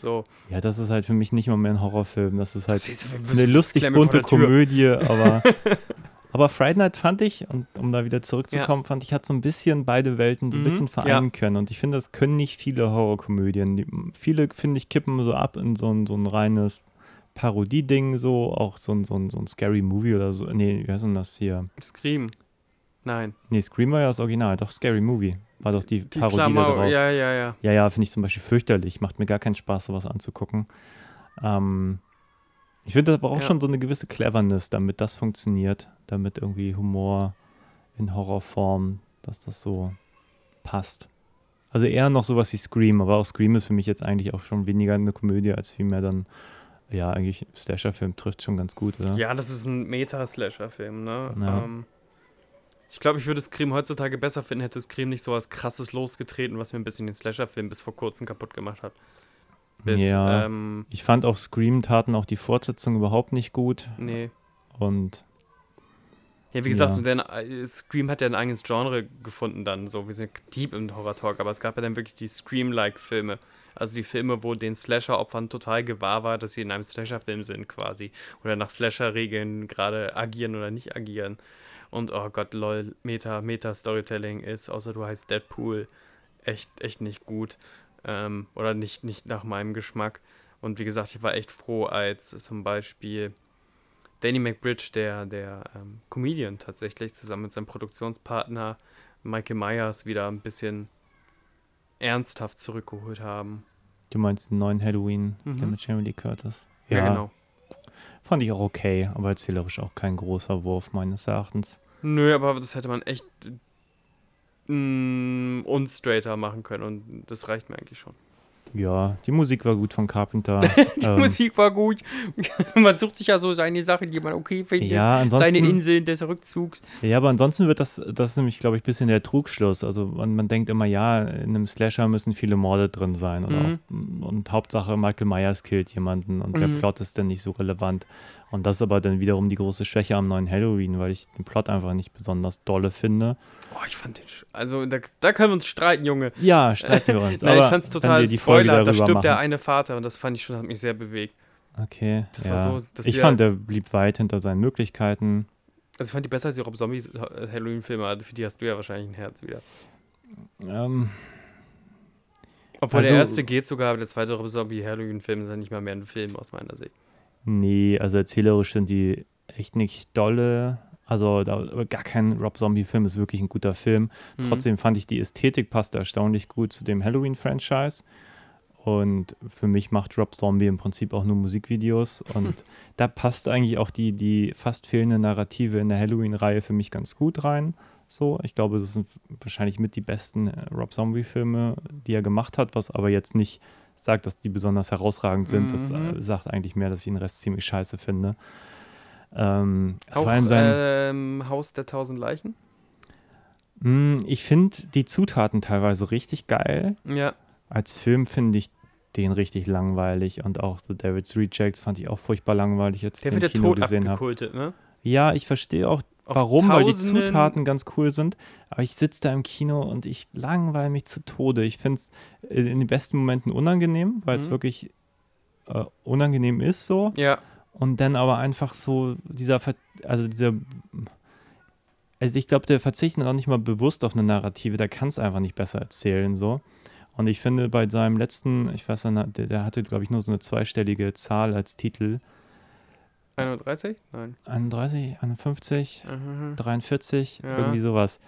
Speaker 3: So.
Speaker 2: Ja, das ist halt für mich nicht mal mehr ein Horrorfilm. Das ist halt
Speaker 3: Siehst
Speaker 2: eine lustig bunte. Komödie, aber, aber Friday Night fand ich, und um da wieder zurückzukommen, fand ich, hat so ein bisschen beide Welten so ein
Speaker 3: Mhm,
Speaker 2: bisschen vereinen
Speaker 3: ja.
Speaker 2: können. Und ich finde, das können nicht viele Horrorkomödien. Die, viele, finde ich, kippen so ab in so ein, so ein reines Parodie-Ding, so, auch so ein, so, ein, so ein Scary Movie oder so. Nee, wie heißt denn das hier?
Speaker 3: Scream. Nein.
Speaker 2: Nee, Scream war ja das Original, doch Scary Movie. War doch die,
Speaker 3: Die
Speaker 2: Parodie da
Speaker 3: Klammer,
Speaker 2: drauf.
Speaker 3: ja, ja, ja.
Speaker 2: Ja, ja, finde ich zum Beispiel fürchterlich. Macht mir gar keinen Spaß, sowas anzugucken. Ähm, ich finde, das braucht
Speaker 3: Ja.
Speaker 2: schon so eine gewisse Cleverness, damit das funktioniert. Damit irgendwie Humor in Horrorform, dass das so passt. Also eher noch sowas wie Scream, aber auch Scream ist für mich jetzt eigentlich auch schon weniger eine Komödie, als vielmehr dann, ja, eigentlich Slasher-Film trifft schon ganz gut, oder?
Speaker 3: Ja, das ist ein Meta-Slasher-Film, ne?
Speaker 2: Ja.
Speaker 3: Ähm, ich glaube, ich würde Scream heutzutage besser finden, hätte Scream nicht so was krasses losgetreten, was mir ein bisschen den Slasher-Film bis vor kurzem kaputt gemacht hat. Bis,
Speaker 2: Ja.
Speaker 3: ähm,
Speaker 2: Ich fand auch Scream taten auch die Fortsetzung überhaupt nicht gut
Speaker 3: nee.
Speaker 2: und
Speaker 3: Ja, wie gesagt,
Speaker 2: Ja.
Speaker 3: dann, äh, Scream hat ja ein eigenes Genre gefunden dann, so, wir sind deep im Horror-Talk, aber es gab ja dann wirklich die Scream-like-Filme. Also die Filme, wo den Slasher-Opfern total gewahr war, dass sie in einem Slasher-Film sind quasi. Oder nach Slasher-Regeln gerade agieren oder nicht agieren. Und oh Gott, lol, Meta, Meta-Storytelling ist, außer du heißt Deadpool, echt, echt nicht gut. Ähm, oder nicht, nicht nach meinem Geschmack. Und wie gesagt, ich war echt froh, als zum Beispiel Danny McBridge, der, der ähm, Comedian tatsächlich, zusammen mit seinem Produktionspartner Michael Myers wieder ein bisschen ernsthaft zurückgeholt haben.
Speaker 2: du meinst den neuen Halloween,
Speaker 3: Mhm.
Speaker 2: der mit Jamie Lee Curtis.
Speaker 3: Ja, genau.
Speaker 2: Fand ich auch okay, aber erzählerisch auch kein großer Wurf meines Erachtens.
Speaker 3: Nö, aber das hätte man echt mm, unstraighter machen können und das reicht mir eigentlich schon.
Speaker 2: Ja, die Musik war gut von Carpenter.
Speaker 3: Die
Speaker 2: Ähm,
Speaker 3: Musik war gut. man sucht sich ja so seine Sachen, die man okay findet.
Speaker 2: Ja, ansonsten,
Speaker 3: Seine Inseln des Rückzugs.
Speaker 2: ja, aber ansonsten wird das, das ist nämlich, glaube ich, ein bisschen der Trugschluss. Also man, man denkt immer, ja, in einem Slasher müssen viele Morde drin sein.
Speaker 3: Mhm.
Speaker 2: auch, und Hauptsache Michael Myers killt jemanden und der
Speaker 3: Mhm.
Speaker 2: Plot ist dann nicht so relevant. Und das ist aber dann wiederum die große Schwäche am neuen Halloween, weil ich den Plot einfach nicht besonders dolle finde.
Speaker 3: Oh, ich fand den. Also, da, da können wir uns streiten, Junge.
Speaker 2: Ja, streiten wir uns.
Speaker 3: Nein, ich fand's
Speaker 2: wenn
Speaker 3: total Spoiler. Da stirbt der
Speaker 2: machen.
Speaker 3: eine Vater und das fand ich schon, hat mich sehr bewegt.
Speaker 2: Okay,
Speaker 3: Das
Speaker 2: ja.
Speaker 3: war so,
Speaker 2: ich fand, der blieb weit hinter seinen Möglichkeiten.
Speaker 3: Also, ich fand die besser als die Rob Zombie äh, Für die hast du ja wahrscheinlich ein Herz wieder.
Speaker 2: Ähm,
Speaker 3: Obwohl
Speaker 2: Also-
Speaker 3: der erste geht sogar, aber der zweite Rob Zombie Halloween-Film ist ja nicht mal mehr ein Film aus meiner Sicht.
Speaker 2: Nee, also erzählerisch sind die echt nicht dolle. Also da, gar kein Rob Zombie-Film ist wirklich ein guter Film.
Speaker 3: Mhm.
Speaker 2: Trotzdem fand ich, die Ästhetik passt erstaunlich gut zu dem Halloween-Franchise. Und für mich macht Rob Zombie im Prinzip auch nur Musikvideos. Und da passt eigentlich auch die, die fast fehlende Narrative in der Halloween-Reihe für mich ganz gut rein. So, ich glaube, das sind wahrscheinlich mit die besten äh, Rob Zombie-Filme, die er gemacht hat, was aber jetzt nicht sagt, dass die besonders herausragend sind. Das
Speaker 3: Mhm.
Speaker 2: äh, sagt eigentlich mehr, dass ich den Rest ziemlich scheiße finde. Ähm,
Speaker 3: Auch
Speaker 2: war ihm sein,
Speaker 3: ähm, Haus der tausend Leichen?
Speaker 2: Mm, ich finde die Zutaten teilweise richtig geil.
Speaker 3: Ja.
Speaker 2: Als Film finde ich den richtig langweilig und auch The Devil's Rejects fand ich auch furchtbar langweilig, als ich
Speaker 3: Der
Speaker 2: den im
Speaker 3: der
Speaker 2: Kino
Speaker 3: Tod
Speaker 2: gesehen habe.
Speaker 3: abgekultet, ne?
Speaker 2: Ja, ich verstehe auch, warum, weil die Zutaten ganz cool sind, aber ich sitze da im Kino und ich langweile mich zu Tode. Ich finde es in den besten Momenten unangenehm, weil es
Speaker 3: Mhm.
Speaker 2: wirklich äh, unangenehm ist so
Speaker 3: Ja.
Speaker 2: und dann aber einfach so dieser, Ver also dieser, also ich glaube, der verzichtet auch nicht mal bewusst auf eine Narrative, der kann es einfach nicht besser erzählen so. Und ich finde bei seinem letzten, ich weiß nicht, der, der hatte glaube ich nur so eine zweistellige Zahl als Titel,
Speaker 3: 31? Nein.
Speaker 2: 31, 51,
Speaker 3: Mhm.
Speaker 2: 43,
Speaker 3: Ja.
Speaker 2: irgendwie sowas.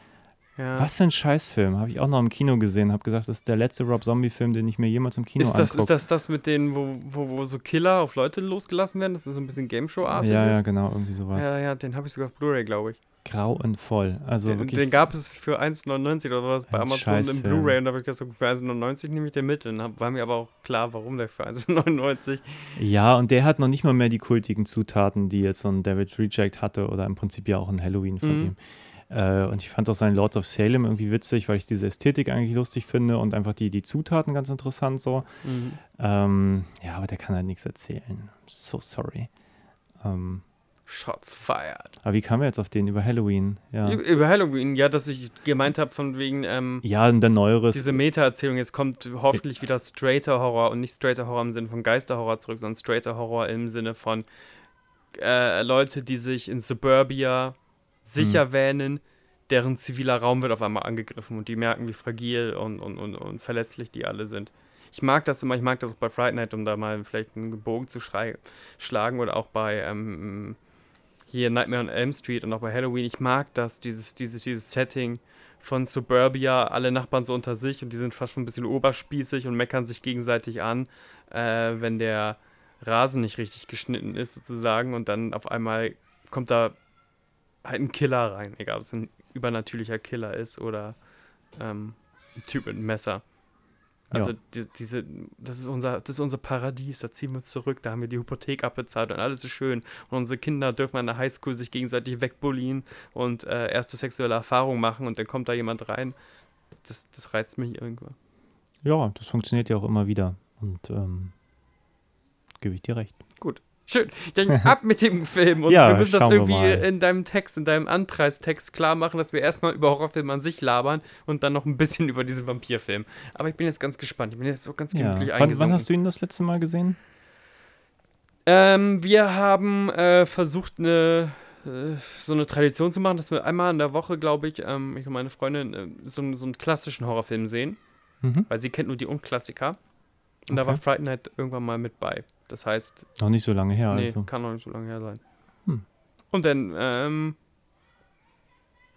Speaker 3: Ja.
Speaker 2: Was für ein Scheißfilm, habe ich auch noch im Kino gesehen, habe gesagt, das ist der letzte Rob Zombie-Film, den ich mir jemals im Kino
Speaker 3: Ist das,
Speaker 2: angucke.
Speaker 3: ist das das mit denen, wo, wo, wo so Killer auf Leute losgelassen werden? Das ist so ein bisschen Game Show-artig
Speaker 2: ja, ja, genau, irgendwie sowas.
Speaker 3: Ja, ja, den habe ich sogar auf Blu-ray, glaube ich.
Speaker 2: Grauenvoll. Also
Speaker 3: den,
Speaker 2: wirklich.
Speaker 3: den gab es für 1,99 oder sowas bei Amazon im
Speaker 2: Scheißfilm.
Speaker 3: Blu-ray und da habe ich gesagt, für 1,99 nehme ich den mit. Und war mir aber auch klar, warum der für 1,99.
Speaker 2: Ja, und der hat noch nicht mal mehr die kultigen Zutaten, die jetzt so ein Devil's Reject hatte oder im Prinzip ja auch ein Halloween von
Speaker 3: Mhm.
Speaker 2: ihm. Äh, und ich fand auch seinen Lords of Salem irgendwie witzig, weil ich diese Ästhetik eigentlich lustig finde und einfach die, die Zutaten ganz interessant so.
Speaker 3: Mhm.
Speaker 2: Ähm, ja, aber der kann halt nichts erzählen. So sorry. Ähm,
Speaker 3: Shots fired.
Speaker 2: aber wie kamen wir jetzt auf den über Halloween? Ja,
Speaker 3: Über Halloween, ja, dass ich gemeint habe, von wegen, ähm,
Speaker 2: ja und der Neueres.
Speaker 3: diese Meta-Erzählung, jetzt kommt hoffentlich wieder straighter Horror und nicht straighter Horror im Sinne von Geisterhorror zurück, sondern straighter Horror im Sinne von äh, Leute, die sich in Suburbia sicher
Speaker 2: Hm.
Speaker 3: wähnen, deren ziviler Raum wird auf einmal angegriffen und die merken, wie fragil und, und, und, und verletzlich die alle sind. Ich mag das immer, ich mag das auch bei Fright Night, um da mal vielleicht einen Bogen zu schlagen oder auch bei ähm, hier Nightmare on Elm Street und auch bei Halloween. Ich mag das, dieses, dieses, dieses Setting von Suburbia, alle Nachbarn so unter sich und die sind fast schon ein bisschen oberspießig und meckern sich gegenseitig an, äh, wenn der Rasen nicht richtig geschnitten ist sozusagen und dann auf einmal kommt da halt ein Killer rein, egal ob es ein übernatürlicher Killer ist oder ähm, ein Typ mit einem Messer. Also
Speaker 2: Ja.
Speaker 3: die, diese, das ist unser, das ist unser Paradies, da ziehen wir uns zurück, da haben wir die Hypothek abbezahlt und alles ist schön. Und unsere Kinder dürfen an der Highschool sich gegenseitig wegbullen und äh, erste sexuelle Erfahrungen machen und dann kommt da jemand rein. Das, das reizt mich irgendwann.
Speaker 2: ja, das funktioniert ja auch immer wieder. Und ähm, gebe ich dir recht.
Speaker 3: Schön. Dann ab mit dem Film. Und
Speaker 2: Ja,
Speaker 3: wir müssen das irgendwie in deinem Text, in deinem Anpreistext klar machen, dass wir erstmal über Horrorfilme an sich labern und dann noch ein bisschen über diesen Vampirfilm. Aber ich bin jetzt ganz gespannt. Ich bin jetzt so ganz
Speaker 2: Ja.
Speaker 3: gemütlich
Speaker 2: Wann, wann
Speaker 3: eingesunken.
Speaker 2: hast du ihn das letzte Mal gesehen?
Speaker 3: Ähm, wir haben äh, versucht, eine, äh, so eine Tradition zu machen, dass wir einmal in der Woche, glaube ich, ähm, ich und meine Freundin, äh, so, so einen klassischen Horrorfilm sehen,
Speaker 2: Mhm.
Speaker 3: weil sie kennt nur die Unklassiker. Und da
Speaker 2: Okay.
Speaker 3: war Fright Night irgendwann mal mit bei. Das heißt,
Speaker 2: Noch nicht so lange her.
Speaker 3: nee,
Speaker 2: Also.
Speaker 3: kann noch nicht so lange her sein.
Speaker 2: Hm.
Speaker 3: Und dann, ähm,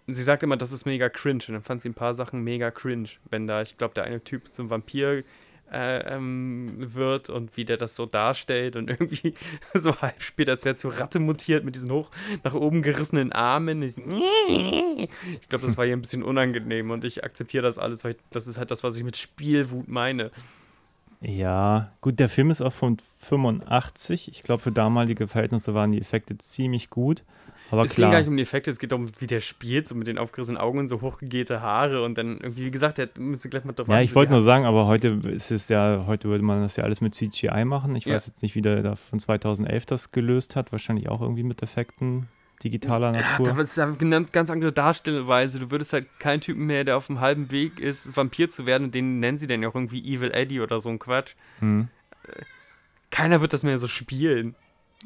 Speaker 3: sie sagt immer, das ist mega cringe. Und dann fand sie ein paar Sachen mega cringe. Wenn da, ich glaube, der eine Typ zum Vampir äh, ähm, wird und wie der das so darstellt und irgendwie so halb spielt, als wäre zu Ratte mutiert mit diesen hoch nach oben gerissenen Armen. Diesen ich glaube, das war ihr ein bisschen unangenehm und ich akzeptiere das alles, weil ich, das ist halt das, was ich mit Spielwut meine.
Speaker 2: Ja, gut, der Film ist auch von 85. Ich glaube, für damalige Verhältnisse waren die Effekte ziemlich gut. Aber
Speaker 3: es ging
Speaker 2: klar.
Speaker 3: gar nicht um die Effekte, es geht darum, wie der spielt, so mit den aufgerissenen Augen und so hochgegehte Haare und dann irgendwie, wie gesagt, der müsste gleich mal drauf
Speaker 2: ja, ich wollte nur sagen, aber heute ist es ja, heute würde man das ja alles mit CGI machen. Ich
Speaker 3: Ja.
Speaker 2: weiß jetzt nicht, wie der da von 2011 das gelöst hat. Wahrscheinlich auch irgendwie mit Effekten digitaler
Speaker 3: Ja,
Speaker 2: Natur.
Speaker 3: aber es ist eine ganz, andere Darstellweise. Du würdest halt keinen Typen mehr, der auf dem halben Weg ist, Vampir zu werden, und den nennen sie dann ja auch irgendwie Evil Eddie oder so ein Quatsch.
Speaker 2: Hm.
Speaker 3: Keiner wird das mehr so spielen.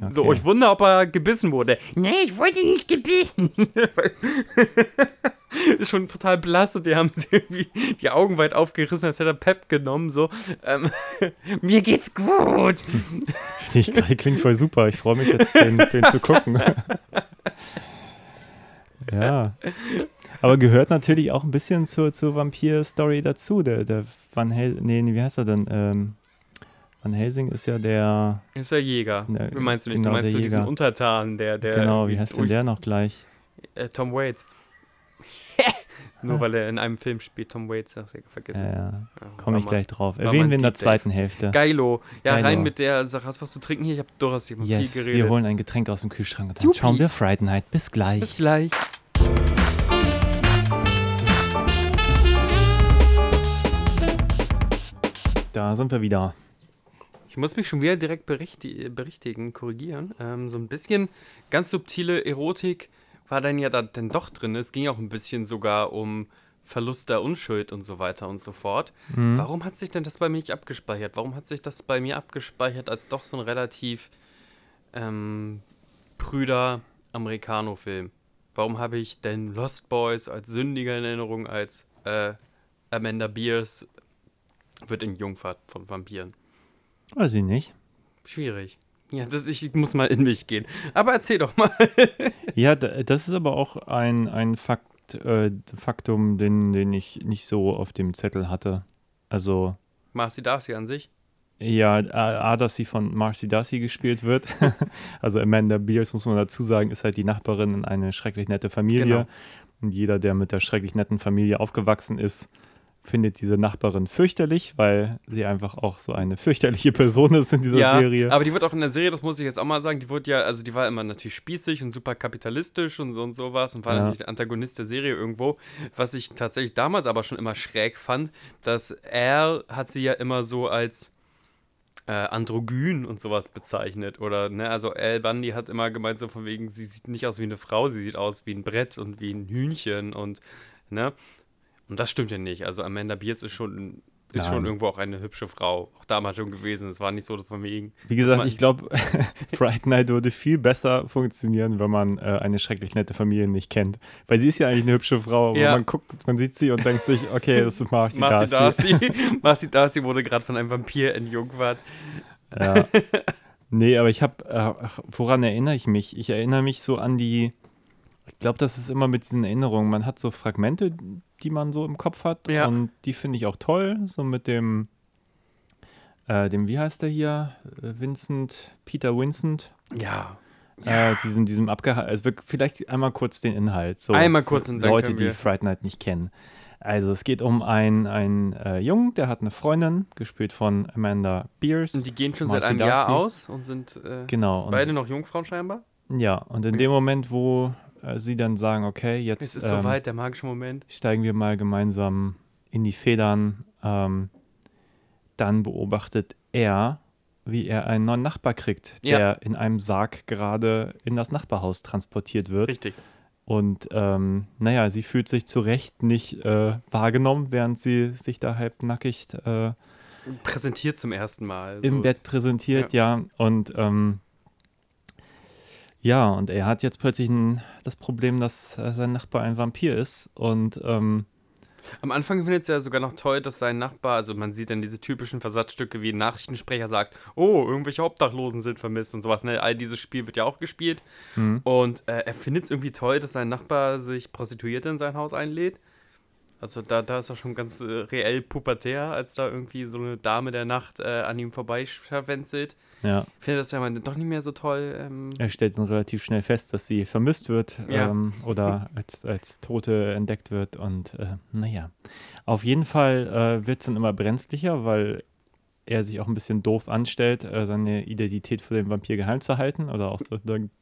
Speaker 2: Okay.
Speaker 3: So, ich wundere, ob er gebissen wurde. Nee, ich wurde nicht gebissen. ist schon total blass und die haben sie irgendwie die Augen weit aufgerissen, als hätte er Pep genommen. So, ähm, mir geht's gut.
Speaker 2: ich, klingt voll super. Ich freue mich jetzt, den, den zu gucken. ja. Aber gehört natürlich auch ein bisschen zur, zur Vampir-Story dazu. Der, der Van nee, nee, wie heißt er denn? Ähm, Van Helsing ist ja der,
Speaker 3: Ist der Jäger.
Speaker 2: Ne,
Speaker 3: Wie meinst du nicht?
Speaker 2: genau,
Speaker 3: du meinst
Speaker 2: der
Speaker 3: so diesen. Untertan, der, der.
Speaker 2: genau, wie heißt denn der noch gleich?
Speaker 3: Äh, Tom Waits. Nur weil er in einem Film spielt, Tom Waits, das vergiss
Speaker 2: Ja,
Speaker 3: es.
Speaker 2: ja, komme ich gleich drauf. Erwähnen wir in der zweiten Hälfte.
Speaker 3: Geilo. Ja,
Speaker 2: Geilo.
Speaker 3: rein mit der Sache. Hast du was zu trinken hier? Ich hab Doris hier
Speaker 2: Yes,
Speaker 3: viel
Speaker 2: wir
Speaker 3: geredet.
Speaker 2: holen ein Getränk aus dem Kühlschrank und dann
Speaker 3: Juppie.
Speaker 2: schauen wir Friday Night. Bis gleich.
Speaker 3: Bis gleich.
Speaker 2: Da sind wir wieder.
Speaker 3: Ich muss mich schon wieder direkt berichti berichtigen, korrigieren. Ähm, so ein bisschen ganz subtile Erotik war dann ja da dann doch drin. Es ging auch ein bisschen sogar um Verlust der Unschuld und so weiter und so fort.
Speaker 2: Mhm.
Speaker 3: Warum hat sich denn das bei mir nicht abgespeichert? Warum hat sich das bei mir abgespeichert als doch so ein relativ ähm, prüder Americano-Film? Warum habe ich denn Lost Boys als sündiger in Erinnerung als äh, Amanda Beers wird in Jungfahrt von Vampiren?
Speaker 2: Weiß ich nicht.
Speaker 3: Schwierig. Ja, das, ich muss mal in mich gehen. Aber erzähl doch mal.
Speaker 2: Ja, das ist aber auch ein, ein Fakt, äh, Faktum, den, den ich nicht so auf dem Zettel hatte. Also,
Speaker 3: Marcy Darcy an sich.
Speaker 2: ja, A, A, dass sie von Marcy Darcy gespielt wird. also Amanda Beers, muss man dazu sagen, ist halt die Nachbarin in eine schrecklich nette Familie.
Speaker 3: Genau.
Speaker 2: Und jeder, der mit der schrecklich netten Familie aufgewachsen ist, findet diese Nachbarin fürchterlich, weil sie einfach auch so eine fürchterliche Person ist in dieser
Speaker 3: ja,
Speaker 2: Serie.
Speaker 3: aber die wird auch in der Serie, das muss ich jetzt auch mal sagen, die wurde ja, also die war immer natürlich spießig und super kapitalistisch und so und sowas und war
Speaker 2: Ja.
Speaker 3: natürlich der Antagonist der Serie irgendwo. Was ich tatsächlich damals aber schon immer schräg fand, dass Al hat sie ja immer so als äh, androgyn und sowas bezeichnet. Oder, ne, also Al Bundy hat immer gemeint, so von wegen, sie sieht nicht aus wie eine Frau, sie sieht aus wie ein Brett und wie ein Hühnchen und, ne. Und das stimmt ja nicht. Also Amanda Bierce ist schon, ist
Speaker 2: Nein.
Speaker 3: schon irgendwo auch eine hübsche Frau. Auch damals schon gewesen. Es war nicht so von wegen.
Speaker 2: Wie gesagt, ich glaube, Fright Night würde viel besser funktionieren, wenn man äh, eine schrecklich nette Familie nicht kennt. Weil sie ist ja eigentlich eine hübsche Frau,
Speaker 3: Ja.
Speaker 2: man guckt, man sieht sie und denkt sich, okay, das ist Marcy,
Speaker 3: Marcy
Speaker 2: Darcy.
Speaker 3: Darcy. Marcy Darcy wurde gerade von einem Vampir entjungfert.
Speaker 2: Ja. Nee, aber ich habe, äh, woran erinnere ich mich? Ich erinnere mich so an die, ich glaube, das ist immer mit diesen Erinnerungen. Man hat so Fragmente, die man so im Kopf hat
Speaker 3: Ja.
Speaker 2: und die finde ich auch toll. So mit dem, äh, dem, wie heißt der hier? Äh, Vincent, Peter Vincent.
Speaker 3: Ja.
Speaker 2: Äh, diesem, diesem abgehalten, also vielleicht einmal kurz den Inhalt. So
Speaker 3: Einmal kurz und dann
Speaker 2: Leute, die Fright Night nicht kennen. Also es geht um einen, einen äh, Jungen, der hat eine Freundin, gespielt von Amanda Beers.
Speaker 3: Und die gehen schon seit
Speaker 2: Marcy
Speaker 3: einem Jahr
Speaker 2: Darcy.
Speaker 3: aus und sind äh,
Speaker 2: Genau. Und,
Speaker 3: beide noch Jungfrauen scheinbar.
Speaker 2: ja, und in dem Moment, wo äh, sie dann sagen, okay, jetzt
Speaker 3: Es ist
Speaker 2: ähm,
Speaker 3: soweit, der magische Moment.
Speaker 2: steigen wir mal gemeinsam in die Federn, ähm, dann beobachtet er, wie er einen neuen Nachbar kriegt,
Speaker 3: Ja.
Speaker 2: der in einem Sarg gerade in das Nachbarhaus transportiert wird.
Speaker 3: Richtig.
Speaker 2: Und ähm, naja, sie fühlt sich zu Recht nicht äh, wahrgenommen, während sie sich da halbnackig äh,
Speaker 3: Präsentiert zum ersten Mal.
Speaker 2: im
Speaker 3: so.
Speaker 2: Bett präsentiert, ja. Und ähm, ja, und er hat jetzt plötzlich ein, das Problem, dass äh, sein Nachbar ein Vampir ist. Und ähm,
Speaker 3: Am Anfang findet es ja sogar noch toll, dass sein Nachbar, also man sieht dann diese typischen Versatzstücke, wie ein Nachrichtensprecher sagt, oh, irgendwelche Obdachlosen sind vermisst und sowas. Ne? All dieses Spiel wird ja auch gespielt.
Speaker 2: Mhm.
Speaker 3: Und äh, er findet es irgendwie toll, dass sein Nachbar sich Prostituierte in sein Haus einlädt. Also da, da ist er schon ganz äh, reell pubertär, als da irgendwie so eine Dame der Nacht äh, an ihm vorbeischarwenzelt.
Speaker 2: Ja,
Speaker 3: Ich finde das ja mal doch nicht mehr so toll. Ähm,
Speaker 2: er stellt dann relativ schnell fest, dass sie vermisst wird
Speaker 3: Ja.
Speaker 2: ähm, oder als, als Tote entdeckt wird. Und äh, naja, auf jeden Fall äh, wird es dann immer brenzlicher, weil er sich auch ein bisschen doof anstellt, äh, seine Identität vor dem Vampir geheim zu halten. Oder auch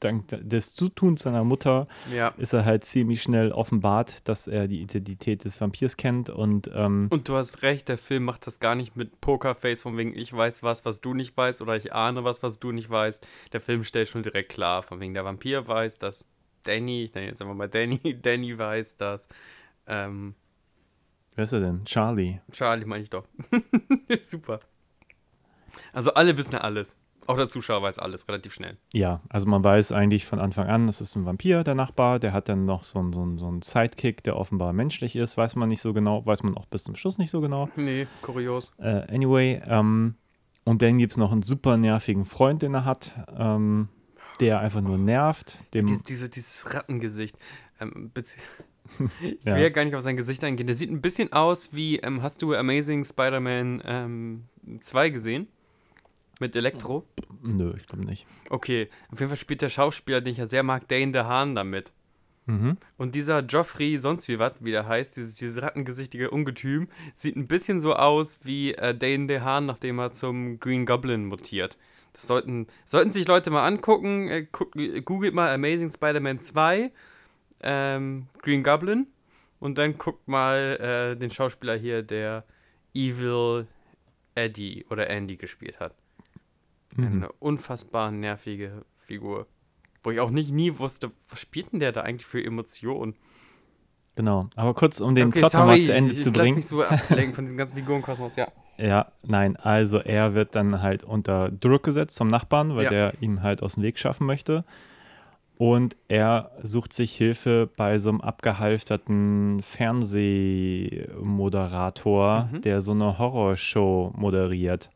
Speaker 2: dank des Zutuns seiner Mutter
Speaker 3: ja.
Speaker 2: ist er halt ziemlich schnell offenbart, dass er die Identität des Vampirs kennt. Und ähm,
Speaker 3: Und du hast recht, der Film macht das gar nicht mit Pokerface, von wegen ich weiß was, was du nicht weißt, oder ich ahne was, was du nicht weißt. Der Film stellt schon direkt klar, von wegen der Vampir weiß, dass Danny, ich nenne jetzt einfach mal Danny, Danny weiß, dass ähm,
Speaker 2: wer ist er denn? Charlie.
Speaker 3: Charlie meine ich doch. Super. Also alle wissen ja alles. Auch der Zuschauer weiß alles relativ schnell.
Speaker 2: Ja, also man weiß eigentlich von Anfang an, das ist ein Vampir, der Nachbar. Der hat dann noch so einen, so einen, so einen Sidekick, der offenbar menschlich ist. Weiß man nicht so genau, weiß man auch bis zum Schluss nicht so genau.
Speaker 3: Nee, kurios.
Speaker 2: Äh, anyway, ähm, und dann gibt es noch einen super nervigen Freund, den er hat, ähm, der einfach nur nervt. Dem,
Speaker 3: Dies, diese, dieses Rattengesicht. Ähm, ich
Speaker 2: Ja.
Speaker 3: will ja gar nicht auf sein Gesicht eingehen. Der sieht ein bisschen aus wie, ähm, hast du Amazing Spider-Man ähm, 2 gesehen? Mit Elektro?
Speaker 2: nö, ich glaube nicht.
Speaker 3: Okay, auf jeden Fall spielt der Schauspieler, den ich ja sehr mag, Dane DeHaan damit.
Speaker 2: Mhm.
Speaker 3: Und dieser Joffrey, sonst wie was, wie der heißt, dieses, dieses rattengesichtige Ungetüm, sieht ein bisschen so aus wie äh, Dane DeHaan, nachdem er zum Green Goblin mutiert. Das sollten, sollten sich Leute mal angucken. Äh, googelt mal Amazing Spider-Man 2, ähm, Green Goblin, und dann guckt mal äh, den Schauspieler hier, der Evil Eddie oder Andy gespielt hat.
Speaker 2: Mhm.
Speaker 3: Eine unfassbar nervige Figur. Wo ich auch nicht nie wusste, was spielt denn der da eigentlich für Emotionen?
Speaker 2: Genau. Aber kurz, um den Plot nochmal zu Ende
Speaker 3: ich,
Speaker 2: zu
Speaker 3: ich lass
Speaker 2: bringen.
Speaker 3: mich so ablenken von diesem ganzen Figurenkosmos, ja.
Speaker 2: Ja, nein, also er wird dann halt unter Druck gesetzt vom Nachbarn, weil
Speaker 3: Ja.
Speaker 2: der ihn halt aus dem Weg schaffen möchte. Und er sucht sich Hilfe bei so einem abgehalfterten Fernsehmoderator,
Speaker 3: Mhm.
Speaker 2: der so eine Horrorshow moderiert.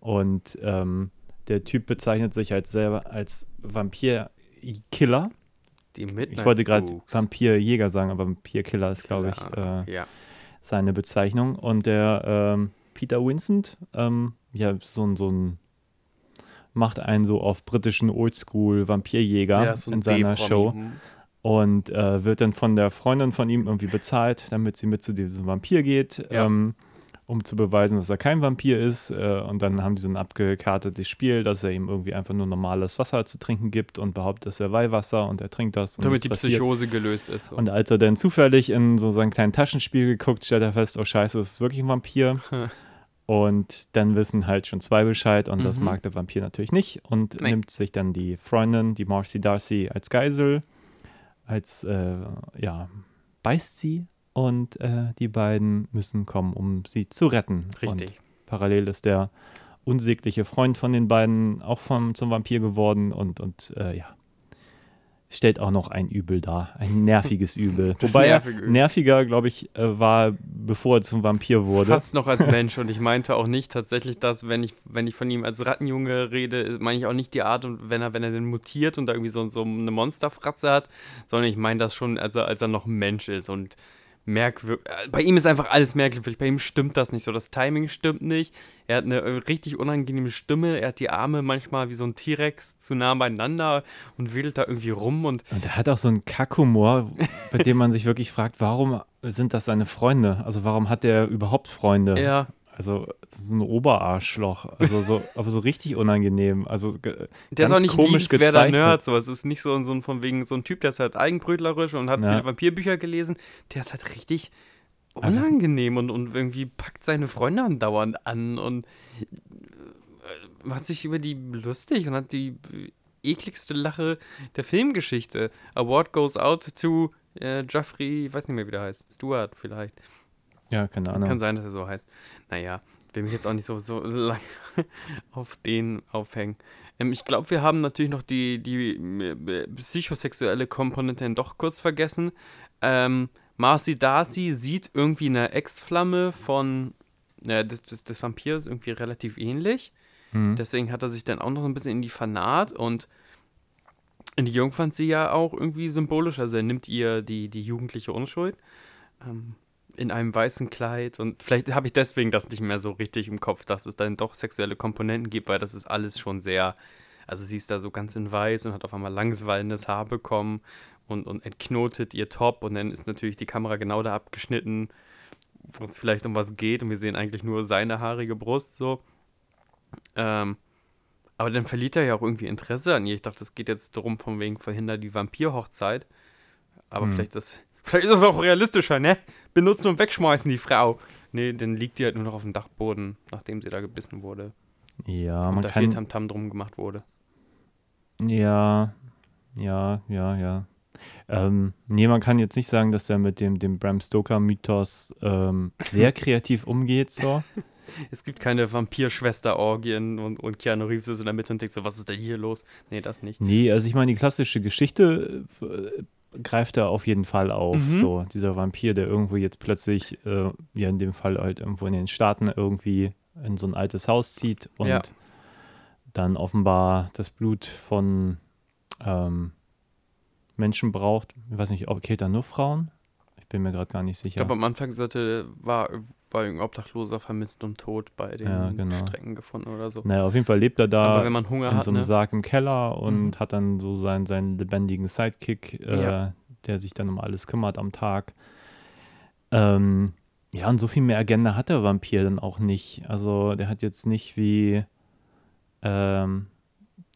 Speaker 2: Und ähm, der Typ bezeichnet sich als selber als Vampirkiller.
Speaker 3: Die Midnight
Speaker 2: Ich wollte gerade. Vampirjäger sagen, aber Vampirkiller ist, glaube ich, äh,
Speaker 3: ja.
Speaker 2: seine Bezeichnung. Und der ähm, Peter Vincent, ähm, ja, so ein, so ein, macht einen so auf britischen Oldschool-Vampirjäger
Speaker 3: ja, so
Speaker 2: in seiner. Show.
Speaker 3: Hm.
Speaker 2: und äh, wird dann von der Freundin von ihm irgendwie bezahlt, damit sie mit zu diesem Vampir geht,
Speaker 3: Ja.
Speaker 2: ähm, um zu beweisen, dass er kein Vampir ist. Äh, und dann haben die so ein abgekartetes Spiel, dass er ihm irgendwie einfach nur normales Wasser zu trinken gibt und behauptet, es wäre Weihwasser und er trinkt das. Und
Speaker 3: Damit die
Speaker 2: das passiert.
Speaker 3: Psychose gelöst ist. So.
Speaker 2: Und als er dann zufällig in so sein kleines Taschenspiel geguckt, stellt er fest, oh scheiße, es ist wirklich ein Vampir. und dann wissen halt schon zwei Bescheid und das
Speaker 3: Mhm.
Speaker 2: mag der Vampir natürlich nicht und
Speaker 3: Nee.
Speaker 2: nimmt sich dann die Freundin, die Marcy Darcy, als Geisel, als, äh, ja, beißt sie und äh, die beiden müssen kommen, um sie zu retten. Und
Speaker 3: Richtig.
Speaker 2: parallel ist der unsägliche Freund von den beiden auch vom, zum Vampir geworden und, und äh, ja, stellt auch noch ein Übel dar, ein nerviges Übel.
Speaker 3: Das
Speaker 2: Wobei
Speaker 3: nervige
Speaker 2: er
Speaker 3: Übel.
Speaker 2: nerviger, glaube ich, äh, war, bevor er zum Vampir wurde.
Speaker 3: Fast noch als Mensch und ich meinte auch nicht tatsächlich, dass wenn ich, wenn ich von ihm als Rattenjunge rede, meine ich auch nicht die Art und wenn er, wenn er denn mutiert und da irgendwie so, so eine Monsterfratze hat, sondern ich meine das schon, als er, als er noch ein Mensch ist und merkwürdig. Bei ihm ist einfach alles merkwürdig. Bei ihm stimmt das nicht so. Das Timing stimmt nicht. Er hat eine äh, richtig unangenehme Stimme. Er hat die Arme manchmal wie so ein T-Rex zu nah beieinander und wedelt da irgendwie rum und
Speaker 2: Und er hat auch so einen Kackhumor, bei dem man sich wirklich fragt, warum sind das seine Freunde? Also warum hat er überhaupt Freunde?
Speaker 3: ja,
Speaker 2: Also das ist ein Oberarschloch, also so, aber so richtig unangenehm. Also
Speaker 3: Der ist auch nicht
Speaker 2: komisch
Speaker 3: liebenswerter. Nerd. So. Es ist nicht so, so ein von wegen so ein Typ, der ist halt eigenbrötlerisch und hat
Speaker 2: Ja.
Speaker 3: viele Vampirbücher gelesen. Der ist halt richtig
Speaker 2: Einfach-
Speaker 3: unangenehm und, und irgendwie packt seine Freunde andauernd an und äh, macht sich über die lustig und hat die ekligste Lache der Filmgeschichte. Award goes out to äh, Jeffrey, ich weiß nicht mehr, wie der heißt. Stewart vielleicht.
Speaker 2: Ja, keine Ahnung.
Speaker 3: Kann sein, dass er so heißt. Naja, will mich jetzt auch nicht so, so lange auf den aufhängen. Ähm, ich glaube, wir haben natürlich noch die, die äh, psychosexuelle Komponente doch kurz vergessen. Ähm, Marcy Darcy sieht irgendwie eine Ex-Flamme von äh, des, des, des Vampirs irgendwie relativ ähnlich.
Speaker 2: Hm.
Speaker 3: Deswegen hat er sich dann auch noch ein bisschen in die vernarrt und in die Jungfansie ja auch irgendwie symbolisch. Also er nimmt ihr die, die jugendliche Unschuld ähm, in einem weißen Kleid und vielleicht habe ich deswegen das nicht mehr so richtig im Kopf, dass es dann doch sexuelle Komponenten gibt, weil das ist alles schon sehr, also sie ist da so ganz in weiß und hat auf einmal langes wallendes Haar bekommen und, und entknotet ihr Top und dann ist natürlich die Kamera genau da abgeschnitten, wo es vielleicht um was geht und wir sehen eigentlich nur seine haarige Brust so. Ähm, aber dann verliert er ja auch irgendwie Interesse an ihr. Ich dachte, es geht jetzt darum, von wegen verhindert die Vampirhochzeit. Aber
Speaker 2: Hm.
Speaker 3: vielleicht, das, vielleicht ist es auch realistischer, ne? Benutzen und wegschmeißen die Frau. Nee, dann liegt die halt nur noch auf dem Dachboden, nachdem sie da gebissen wurde.
Speaker 2: Ja,
Speaker 3: und
Speaker 2: man
Speaker 3: da viel
Speaker 2: kann.
Speaker 3: Tamtam drum gemacht wurde.
Speaker 2: Ja, ja, ja, ja. Ähm, nee, man kann jetzt nicht sagen, dass er mit dem, dem Bram Stoker-Mythos ähm, sehr kreativ umgeht. So.
Speaker 3: Es gibt keine Vampir-Schwester-Orgien und, und Keanu Reeves ist in der Mitte und denkt so, was ist denn hier los? Nee, das nicht.
Speaker 2: Nee, also ich meine, die klassische Geschichte äh, greift er auf jeden Fall auf.
Speaker 3: Mhm.
Speaker 2: So, dieser Vampir, der irgendwo jetzt plötzlich, äh, ja, in dem Fall halt irgendwo in den Staaten irgendwie in so ein altes Haus zieht und
Speaker 3: Ja.
Speaker 2: dann offenbar das Blut von ähm, Menschen braucht. Ich weiß nicht, ob killt er nur Frauen? Ich bin mir gerade gar nicht
Speaker 3: Ich
Speaker 2: sicher.
Speaker 3: glaube, am Anfang sagte, war, war ein Obdachloser vermisst und tot bei den
Speaker 2: Ja, genau.
Speaker 3: Strecken gefunden oder so.
Speaker 2: naja, auf jeden Fall lebt er da.
Speaker 3: Aber wenn man Hunger
Speaker 2: in
Speaker 3: hat,
Speaker 2: so einem
Speaker 3: ne?
Speaker 2: Sarg im Keller und
Speaker 3: Mhm.
Speaker 2: hat dann so seinen, seinen lebendigen Sidekick, äh,
Speaker 3: Ja.
Speaker 2: der sich dann um alles kümmert am Tag. Ähm, ja, und so viel mehr Agenda hat der Vampir dann auch nicht. Also der hat jetzt nicht wie ähm,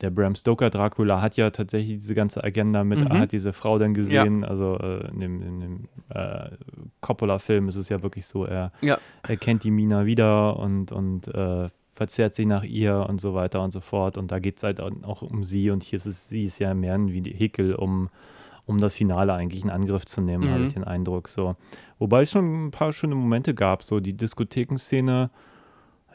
Speaker 2: der Bram Stoker Dracula hat ja tatsächlich diese ganze Agenda mit,
Speaker 3: Mhm.
Speaker 2: er hat diese Frau dann gesehen, also äh, in dem, in dem äh, Coppola-Film ist es ja wirklich so, er,
Speaker 3: Ja.
Speaker 2: er kennt die Mina wieder und, und äh, verzehrt sich nach ihr und so weiter und so fort. Und da geht es halt auch um sie und hier ist es, sie ist ja mehr ein Vehikel, um, um das Finale eigentlich in Angriff zu nehmen,
Speaker 3: Mhm.
Speaker 2: habe ich den Eindruck. So. Wobei es schon ein paar schöne Momente gab, so die Diskothekenszene,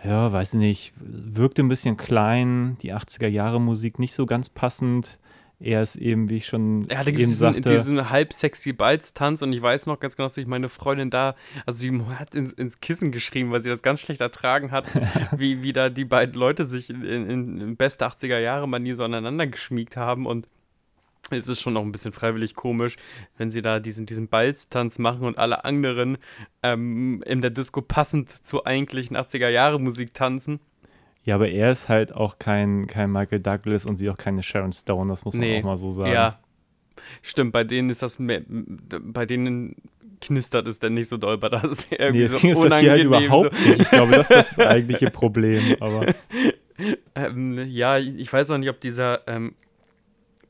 Speaker 2: ja, weiß nicht, wirkte ein bisschen klein, die 80er-Jahre-Musik nicht so ganz passend. Er ist eben, wie ich schon
Speaker 3: Ja, da
Speaker 2: eben
Speaker 3: es diesen,
Speaker 2: sagte,
Speaker 3: diesen halb sexy Balztanz und ich weiß noch ganz genau, dass ich meine Freundin da, also sie hat ins, ins Kissen geschrieben, weil sie das ganz schlecht ertragen hat, wie, wie da die beiden Leute sich in, in, in beste 80er Jahre Manier so aneinander geschmiegt haben und es ist schon noch ein bisschen freiwillig komisch, wenn sie da diesen, diesen Balztanz machen und alle anderen ähm, in der Disco passend zur eigentlichen 80er Jahre Musik tanzen.
Speaker 2: ja, aber er ist halt auch kein, kein Michael Douglas und sie auch keine Sharon Stone, das muss man
Speaker 3: Nee,
Speaker 2: auch mal so sagen.
Speaker 3: Ja, Stimmt, bei denen ist das mehr, bei denen knistert es dann nicht so doll, bei das ist irgendwie
Speaker 2: Nee, es
Speaker 3: so
Speaker 2: knistert hier halt
Speaker 3: unangenehm,
Speaker 2: überhaupt nicht. Ich glaube, das ist das eigentliche Problem. Aber
Speaker 3: Ähm, ja, ich weiß auch nicht, ob dieser ähm,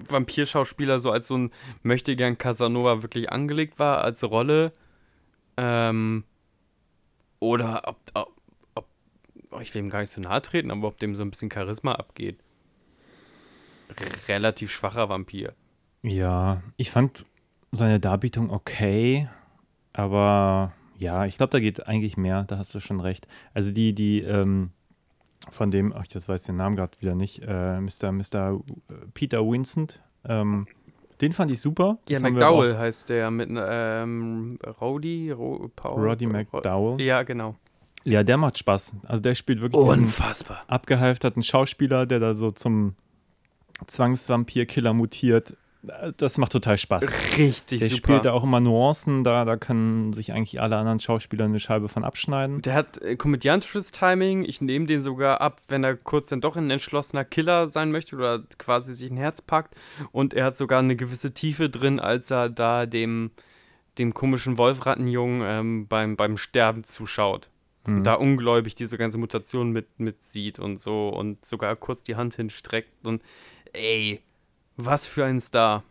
Speaker 3: Vampirschauspieler so als so ein Möchtegern Casanova wirklich angelegt war, als Rolle. Ähm, oder ob, ob, ob, ich will ihm gar nicht so nahe treten, aber ob dem so ein bisschen Charisma abgeht. Relativ schwacher Vampir.
Speaker 2: ja, ich fand seine Darbietung okay. Aber ja, ich glaube, da geht eigentlich mehr. Da hast du schon recht. Also die, die, ähm, von dem, ach, das weiß den Namen gerade wieder nicht, äh, Mr. Mr. Peter Vincent, ähm, den fand ich super.
Speaker 3: Ja,
Speaker 2: Das aber
Speaker 3: McDowell heißt der mit ähm, Rowdy, Ro, Paul,
Speaker 2: Roddy McDowell.
Speaker 3: Ja, genau.
Speaker 2: Ja, der macht Spaß. Also der spielt wirklich
Speaker 3: Unfassbar.
Speaker 2: abgehalfterten Schauspieler, der da so zum Zwangsvampir-Killer mutiert. Das macht total Spaß.
Speaker 3: Richtig
Speaker 2: Der
Speaker 3: super.
Speaker 2: spielt da auch immer Nuancen, da, da können sich eigentlich alle anderen Schauspieler eine Scheibe von abschneiden.
Speaker 3: Der hat äh, komödiantisches Timing. Ich nehme den sogar ab, wenn er kurz dann doch ein entschlossener Killer sein möchte oder quasi sich ein Herz packt. Und er hat sogar eine gewisse Tiefe drin, als er da dem, dem komischen Wolfrattenjungen ähm, beim, beim Sterben zuschaut.
Speaker 2: Mhm.
Speaker 3: Und da ungläubig diese ganze Mutation mit, mit sieht und so und sogar kurz die Hand hinstreckt. Und ey, was für ein Star.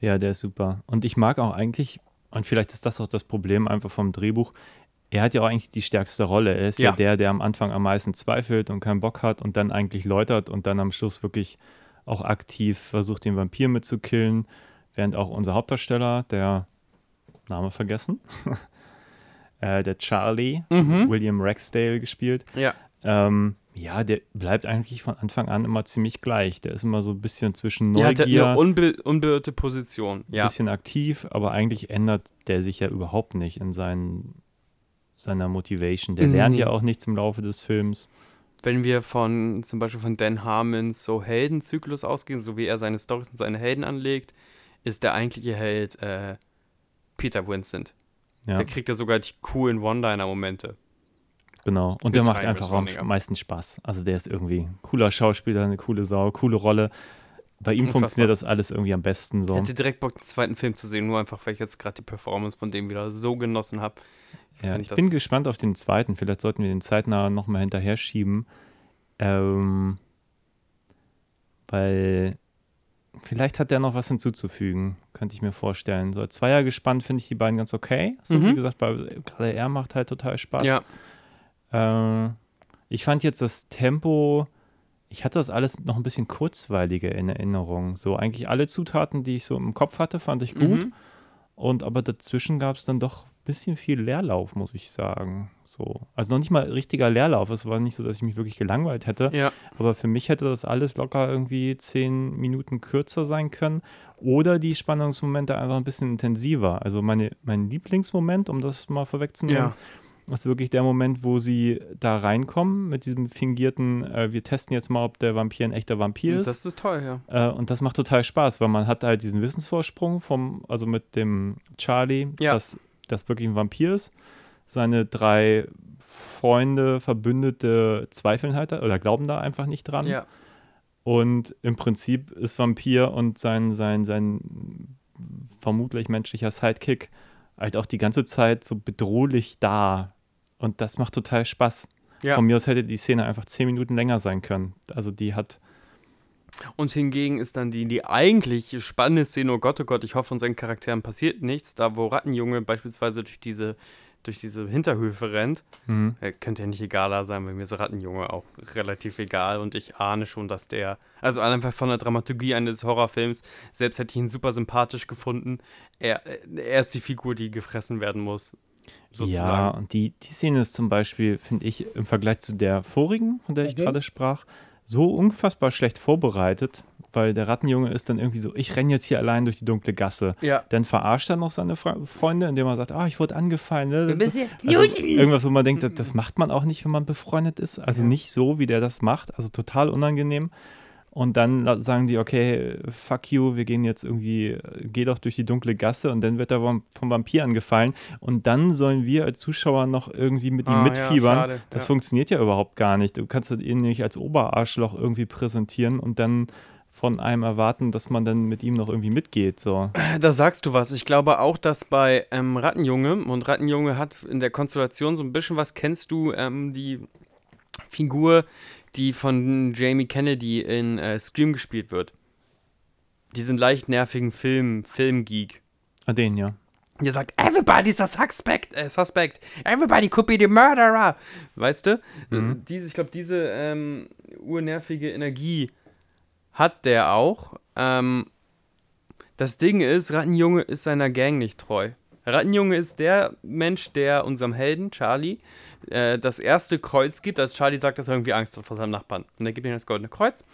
Speaker 2: Ja, der ist super. Und ich mag auch eigentlich, und vielleicht ist das auch das Problem einfach vom Drehbuch, er hat ja auch eigentlich die stärkste Rolle. Er ist ja,
Speaker 3: Ja.
Speaker 2: der, der am Anfang am meisten zweifelt und keinen Bock hat und dann eigentlich läutert und dann am Schluss wirklich auch aktiv versucht, den Vampir mitzukillen, während auch unser Hauptdarsteller, der Name vergessen, äh, der Charlie, William Ragsdale gespielt,
Speaker 3: Ja.
Speaker 2: ähm, ja, der bleibt eigentlich von Anfang an immer ziemlich gleich. Der ist immer so ein bisschen zwischen
Speaker 3: Er hat
Speaker 2: Neugier,
Speaker 3: eine unbe unbeirrte Position.
Speaker 2: ein
Speaker 3: Ja.
Speaker 2: bisschen aktiv, aber eigentlich ändert der sich ja überhaupt nicht in seinen, seiner Motivation. Der lernt
Speaker 3: Nee.
Speaker 2: ja auch nichts im Laufe des Films.
Speaker 3: wenn wir von zum Beispiel von Dan Harmons so Heldenzyklus ausgehen, so wie er seine Storys und seine Helden anlegt, ist der eigentliche Held äh, Peter Vincent.
Speaker 2: Ja,
Speaker 3: Der kriegt ja sogar die coolen One-Liner-Momente.
Speaker 2: Genau. Und der macht einfach am meisten Spaß. Also der ist irgendwie ein cooler Schauspieler, eine coole Sau, coole Rolle. Bei ihm
Speaker 3: Unfassbar.
Speaker 2: funktioniert das alles irgendwie am besten so.
Speaker 3: Ich hätte direkt Bock, den zweiten Film zu sehen, nur einfach, weil ich jetzt gerade die Performance von dem wieder so genossen habe.
Speaker 2: Ja,
Speaker 3: find
Speaker 2: ich bin gespannt auf den zweiten. Vielleicht sollten wir den zeitnah nochmal hinterher schieben. Ähm, weil vielleicht hat der noch was hinzuzufügen, könnte ich mir vorstellen. So, Zweier gespannt finde ich die beiden ganz okay. So,
Speaker 3: Mhm.
Speaker 2: wie gesagt, bei, gerade er macht halt total Spaß.
Speaker 3: Ja,
Speaker 2: Äh, ich fand jetzt das Tempo, ich hatte das alles noch ein bisschen kurzweiliger in Erinnerung. So eigentlich alle Zutaten, die ich so im Kopf hatte, fand ich gut.
Speaker 3: Mhm.
Speaker 2: Und aber dazwischen gab es dann doch ein bisschen viel Leerlauf, muss ich sagen. So. Also noch nicht mal richtiger Leerlauf. Es war nicht so, dass ich mich wirklich gelangweilt hätte.
Speaker 3: ja.
Speaker 2: Aber für mich hätte das alles locker irgendwie zehn Minuten kürzer sein können. Oder die Spannungsmomente einfach ein bisschen intensiver. Also meine, mein Lieblingsmoment, um das mal vorwegzunehmen,
Speaker 3: Ja.
Speaker 2: Ist wirklich der Moment, wo sie da reinkommen mit diesem fingierten, äh, wir testen jetzt mal, ob der Vampir ein echter Vampir ist.
Speaker 3: Das ist toll, ja.
Speaker 2: Äh, und das macht total Spaß, weil man hat halt diesen Wissensvorsprung vom, also mit dem Charlie,
Speaker 3: Ja.
Speaker 2: dass das wirklich ein Vampir ist. Seine drei Freunde, Verbündete zweifeln halt da- oder glauben da einfach nicht dran.
Speaker 3: Ja.
Speaker 2: Und im Prinzip ist Vampir und sein, sein, sein vermutlich menschlicher Sidekick halt auch die ganze Zeit so bedrohlich da. Und das macht total Spaß.
Speaker 3: Ja.
Speaker 2: Von mir aus hätte die Szene einfach zehn Minuten länger sein können. Also die hat
Speaker 3: Und hingegen ist dann die, die eigentlich spannende Szene, oh Gott, oh Gott, ich hoffe, unseren Charakteren passiert nichts, da wo Rattenjunge beispielsweise durch diese, durch diese Hinterhöfe rennt.
Speaker 2: Mhm.
Speaker 3: Er könnte ja nicht egaler sein, weil mir ist Rattenjunge auch relativ egal und ich ahne schon, dass der, also einfach von der Dramaturgie eines Horrorfilms, selbst hätte ich ihn super sympathisch gefunden, er, er ist die Figur, die gefressen werden muss.
Speaker 2: Ja,
Speaker 3: Sozusagen.
Speaker 2: und die, die Szene ist zum Beispiel, finde ich, im Vergleich zu der vorigen, von der ich
Speaker 4: Mhm.
Speaker 2: gerade sprach, so unfassbar schlecht vorbereitet, weil der Rattenjunge ist dann irgendwie so, ich renne jetzt hier allein durch die dunkle Gasse.
Speaker 3: Ja.
Speaker 2: Dann verarscht er noch seine Fre Freunde, indem er sagt, ah, ich wurde angefallen. Ne? Also irgendwas, wo man denkt, das, das macht man auch nicht, wenn man befreundet ist. Also nicht so, wie der das macht. Also total unangenehm. Und dann sagen die, okay, fuck you, wir gehen jetzt irgendwie, geh doch durch die dunkle Gasse und dann wird er vom, vom Vampir angefallen. Und dann sollen wir als Zuschauer noch irgendwie mit ihm
Speaker 3: Ah, ja,
Speaker 2: mitfiebern.
Speaker 3: schade,
Speaker 2: das
Speaker 3: ja.
Speaker 2: funktioniert ja überhaupt gar nicht. Du kannst ihn nicht als Oberarschloch irgendwie präsentieren und dann von einem erwarten, dass man dann mit ihm noch irgendwie mitgeht. So.
Speaker 3: Da sagst du was. Ich glaube auch, dass bei ähm, Rattenjunge, und Rattenjunge hat in der Konstellation so ein bisschen was, kennst du ähm, die Figur, die von Jamie Kennedy in äh, Scream gespielt wird? Diesen leicht nervigen Film, Filmgeek.
Speaker 2: Ah, den, ja.
Speaker 3: Der sagt, everybody's a suspect, äh, suspect. Everybody could be the murderer. Weißt du?
Speaker 2: Mhm.
Speaker 3: Diese, ich glaube, diese ähm, urnervige Energie hat der auch. Ähm, das Ding ist, Rattenjunge ist seiner Gang nicht treu. Rattenjunge ist der Mensch, der unserem Helden, Charlie, äh, das erste Kreuz gibt, als Charlie sagt, dass er irgendwie Angst hat vor seinem Nachbarn. Und er gibt ihm das goldene Kreuz.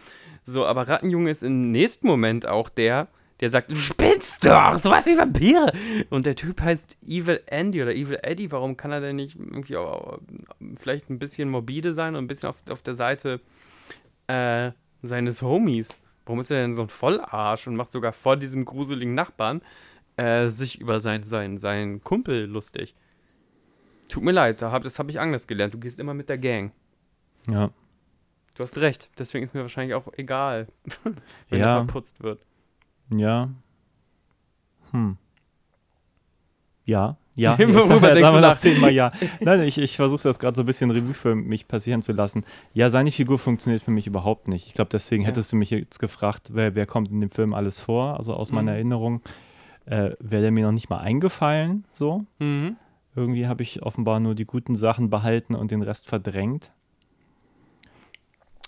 Speaker 3: So, aber Rattenjunge ist im nächsten Moment auch der, der sagt, du spinnst doch, so was wie Vampire. Und der Typ heißt Evil Andy oder Evil Eddie. Warum kann er denn nicht irgendwie auch, vielleicht ein bisschen morbide sein und ein bisschen auf, auf der Seite äh, seines Homies? Warum ist er denn so ein Vollarsch und macht sogar vor diesem gruseligen Nachbarn äh, sich über seinen sein, sein Kumpel lustig? Tut mir leid, das habe ich anders gelernt. Du gehst immer mit der Gang.
Speaker 2: Ja.
Speaker 3: Du hast recht. Deswegen ist mir wahrscheinlich auch egal, wenn
Speaker 2: Ja.
Speaker 3: er verputzt wird.
Speaker 2: Ja. Hm. Ja. Ja.
Speaker 3: Worüber
Speaker 2: Jetzt wir-
Speaker 3: denkst
Speaker 2: sagen
Speaker 3: du
Speaker 2: wir noch
Speaker 3: nach?
Speaker 2: zehnmal ja. Nein, ich, ich versuche das gerade so ein bisschen Revue für mich passieren zu lassen. Ja, seine Figur funktioniert für mich überhaupt nicht. Ich glaube, deswegen
Speaker 3: Ja.
Speaker 2: hättest du mich jetzt gefragt, wer, wer kommt in dem Film alles vor. Also aus meiner
Speaker 3: Mhm.
Speaker 2: Erinnerung äh, wäre der mir noch nicht mal eingefallen. So.
Speaker 3: Mhm.
Speaker 2: Irgendwie habe ich offenbar nur die guten Sachen behalten und den Rest verdrängt.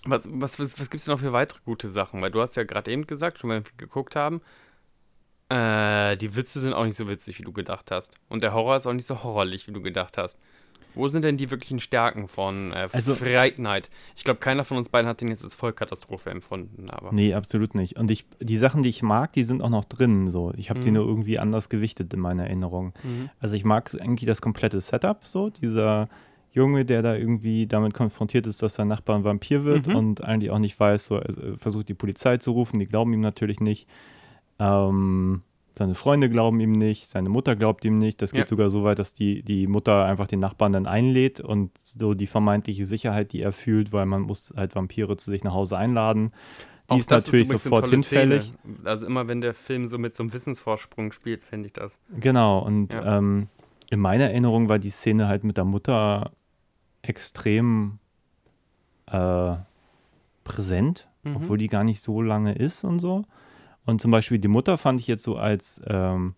Speaker 3: Was, was, was, was gibt es denn noch für weitere gute Sachen? Weil du hast ja gerade eben gesagt, schon mal geguckt haben, äh, die Witze sind auch nicht so witzig, wie du gedacht hast. Und der Horror ist auch nicht so horrorlich, wie du gedacht hast. Wo sind denn die wirklichen Stärken von äh,
Speaker 2: Also-
Speaker 3: Fright Night? Ich glaube, keiner von uns beiden hat den jetzt als Vollkatastrophe empfunden, aber.
Speaker 2: Nee, absolut nicht. Und ich, die Sachen, die ich mag, die sind auch noch drin. So. Ich habe die
Speaker 3: Mhm.
Speaker 2: nur irgendwie anders gewichtet in meiner Erinnerung.
Speaker 3: Mhm.
Speaker 2: Also ich mag eigentlich das komplette Setup, so dieser Junge, der da irgendwie damit konfrontiert ist, dass sein Nachbar ein Vampir wird
Speaker 3: Mhm.
Speaker 2: und eigentlich auch nicht weiß, so er versucht die Polizei zu rufen, die glauben ihm natürlich nicht. Ähm, seine Freunde glauben ihm nicht, seine Mutter glaubt ihm nicht. Das geht
Speaker 3: Ja.
Speaker 2: sogar so weit, dass die, die Mutter einfach den Nachbarn dann einlädt und so die vermeintliche Sicherheit, die er fühlt, weil man muss halt Vampire zu sich nach Hause einladen. Die
Speaker 3: Auch
Speaker 2: ist natürlich
Speaker 3: eine
Speaker 2: sofort hinfällig.
Speaker 3: Szene. Also immer wenn der Film so mit so einem Wissensvorsprung spielt, finde ich das.
Speaker 2: Genau, und
Speaker 3: Ja.
Speaker 2: ähm, in meiner Erinnerung war die Szene halt mit der Mutter extrem äh, präsent,
Speaker 3: Mhm.
Speaker 2: obwohl die gar nicht so lange ist und so. Und zum Beispiel die Mutter fand ich jetzt so als, ähm,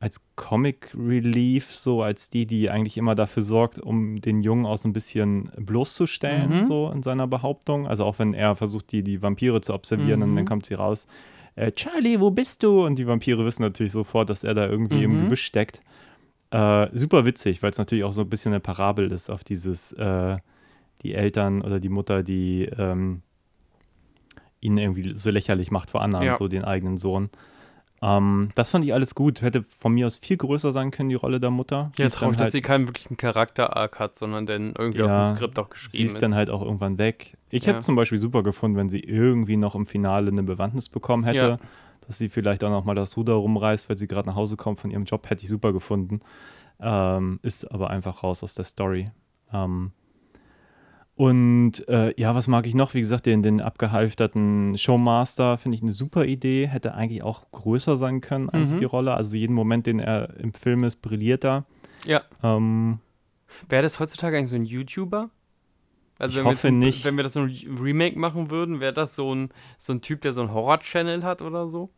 Speaker 2: als Comic Relief, so als die, die eigentlich immer dafür sorgt, um den Jungen auch so ein bisschen bloßzustellen,
Speaker 3: Mhm.
Speaker 2: so in seiner Behauptung. Also auch wenn er versucht, die, die Vampire zu observieren und
Speaker 3: Mhm.
Speaker 2: dann kommt sie raus, äh, Charlie, wo bist du? Und die Vampire wissen natürlich sofort, dass er da irgendwie im
Speaker 3: Mhm.
Speaker 2: Gebüsch steckt. Äh, super witzig, weil es natürlich auch so ein bisschen eine Parabel ist auf dieses, äh, die Eltern oder die Mutter, die ähm, ihn irgendwie so lächerlich macht vor anderen,
Speaker 3: Ja.
Speaker 2: so den eigenen Sohn. Ähm, das fand ich alles gut. Hätte von mir aus viel größer sein können, die Rolle der Mutter. Sie
Speaker 3: Ja, traurig, dass
Speaker 2: halt-
Speaker 3: sie keinen wirklichen Charakter-Arc hat, sondern dann irgendwie
Speaker 2: Ja,
Speaker 3: aus dem Skript auch
Speaker 2: Sie
Speaker 3: geschrieben
Speaker 2: ist
Speaker 3: ist.
Speaker 2: dann halt auch irgendwann weg. Ich
Speaker 3: Ja.
Speaker 2: hätte zum Beispiel super gefunden, wenn sie irgendwie noch im Finale eine Bewandtnis bekommen hätte.
Speaker 3: Ja.
Speaker 2: Dass sie vielleicht auch noch mal das Ruder rumreißt, weil sie gerade nach Hause kommt von ihrem Job, hätte ich super gefunden. Ähm, ist aber einfach raus aus der Story. Ähm, und äh, ja, was mag ich noch? Wie gesagt, den, den abgehalfterten Showmaster finde ich eine super Idee. Hätte eigentlich auch größer sein können, eigentlich
Speaker 3: Mhm.
Speaker 2: die Rolle. Also jeden Moment, den er im Film ist, brilliert er.
Speaker 3: Ja.
Speaker 2: Ähm,
Speaker 3: Wäre das heutzutage eigentlich so ein YouTuber? Also
Speaker 2: Ich
Speaker 3: wenn
Speaker 2: hoffe
Speaker 3: wir
Speaker 2: nicht.
Speaker 3: Wenn wir das so ein Remake machen würden, wäre das so ein, so ein Typ, der so einen Horror-Channel hat oder so?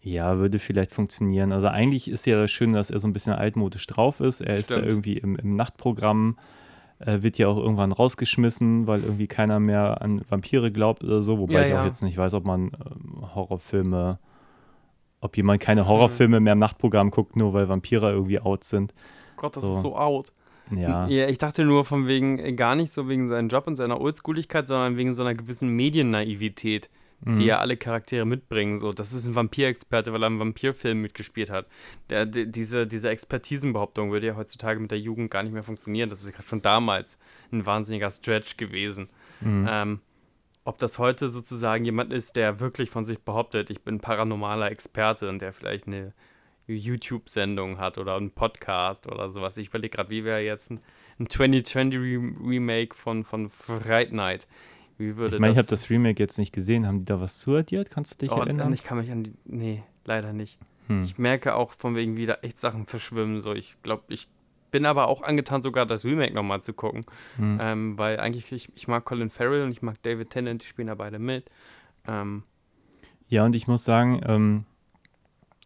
Speaker 2: Ja, würde vielleicht funktionieren. Also eigentlich ist ja das Schöne, dass er so ein bisschen altmodisch drauf ist. Er ist da
Speaker 3: Stimmt.
Speaker 2: irgendwie im, im Nachtprogramm, äh, wird ja auch irgendwann rausgeschmissen, weil irgendwie keiner mehr an Vampire glaubt oder so. Wobei
Speaker 3: Ja,
Speaker 2: ich auch
Speaker 3: ja.
Speaker 2: jetzt nicht weiß, ob man ähm, Horrorfilme, ob jemand keine Horrorfilme mehr im Nachtprogramm guckt, nur weil Vampire irgendwie out sind.
Speaker 3: Gott, das
Speaker 2: So.
Speaker 3: ist so out.
Speaker 2: Ja,
Speaker 3: Ja, ich dachte nur von wegen, äh, gar nicht so wegen seinem Job und seiner Oldschooligkeit, sondern wegen so einer gewissen Mediennaivität,
Speaker 2: Mhm.
Speaker 3: die ja alle Charaktere mitbringen. So, das ist ein Vampirexperte, weil er einen Vampirfilm mitgespielt hat. Der, die, diese, diese Expertisenbehauptung würde ja heutzutage mit der Jugend gar nicht mehr funktionieren. Das ist schon damals ein wahnsinniger Stretch gewesen.
Speaker 2: Mhm.
Speaker 3: Ähm, ob das heute sozusagen jemand ist, der wirklich von sich behauptet, ich bin paranormaler Experte und der vielleicht eine YouTube-Sendung hat oder einen Podcast oder sowas. Ich überlege gerade, wie wäre jetzt ein, ein 2020 Re Remake von, von Fright Night? Wie würde
Speaker 2: Ich meine, ich habe
Speaker 3: das
Speaker 2: Remake jetzt nicht gesehen. Haben die da was zuaddiert? Kannst du dich
Speaker 3: Oh,
Speaker 2: erinnern?
Speaker 3: ich kann mich an die. Nee, leider nicht.
Speaker 2: Hm.
Speaker 3: Ich merke auch von wegen wieder echt Sachen verschwimmen. So, ich glaube, ich bin aber auch angetan, sogar das Remake nochmal zu gucken.
Speaker 2: Hm.
Speaker 3: Ähm, weil eigentlich, ich, ich mag Colin Farrell und ich mag David Tennant, die spielen da beide mit. Ähm,
Speaker 2: Ja, und ich muss sagen, ähm,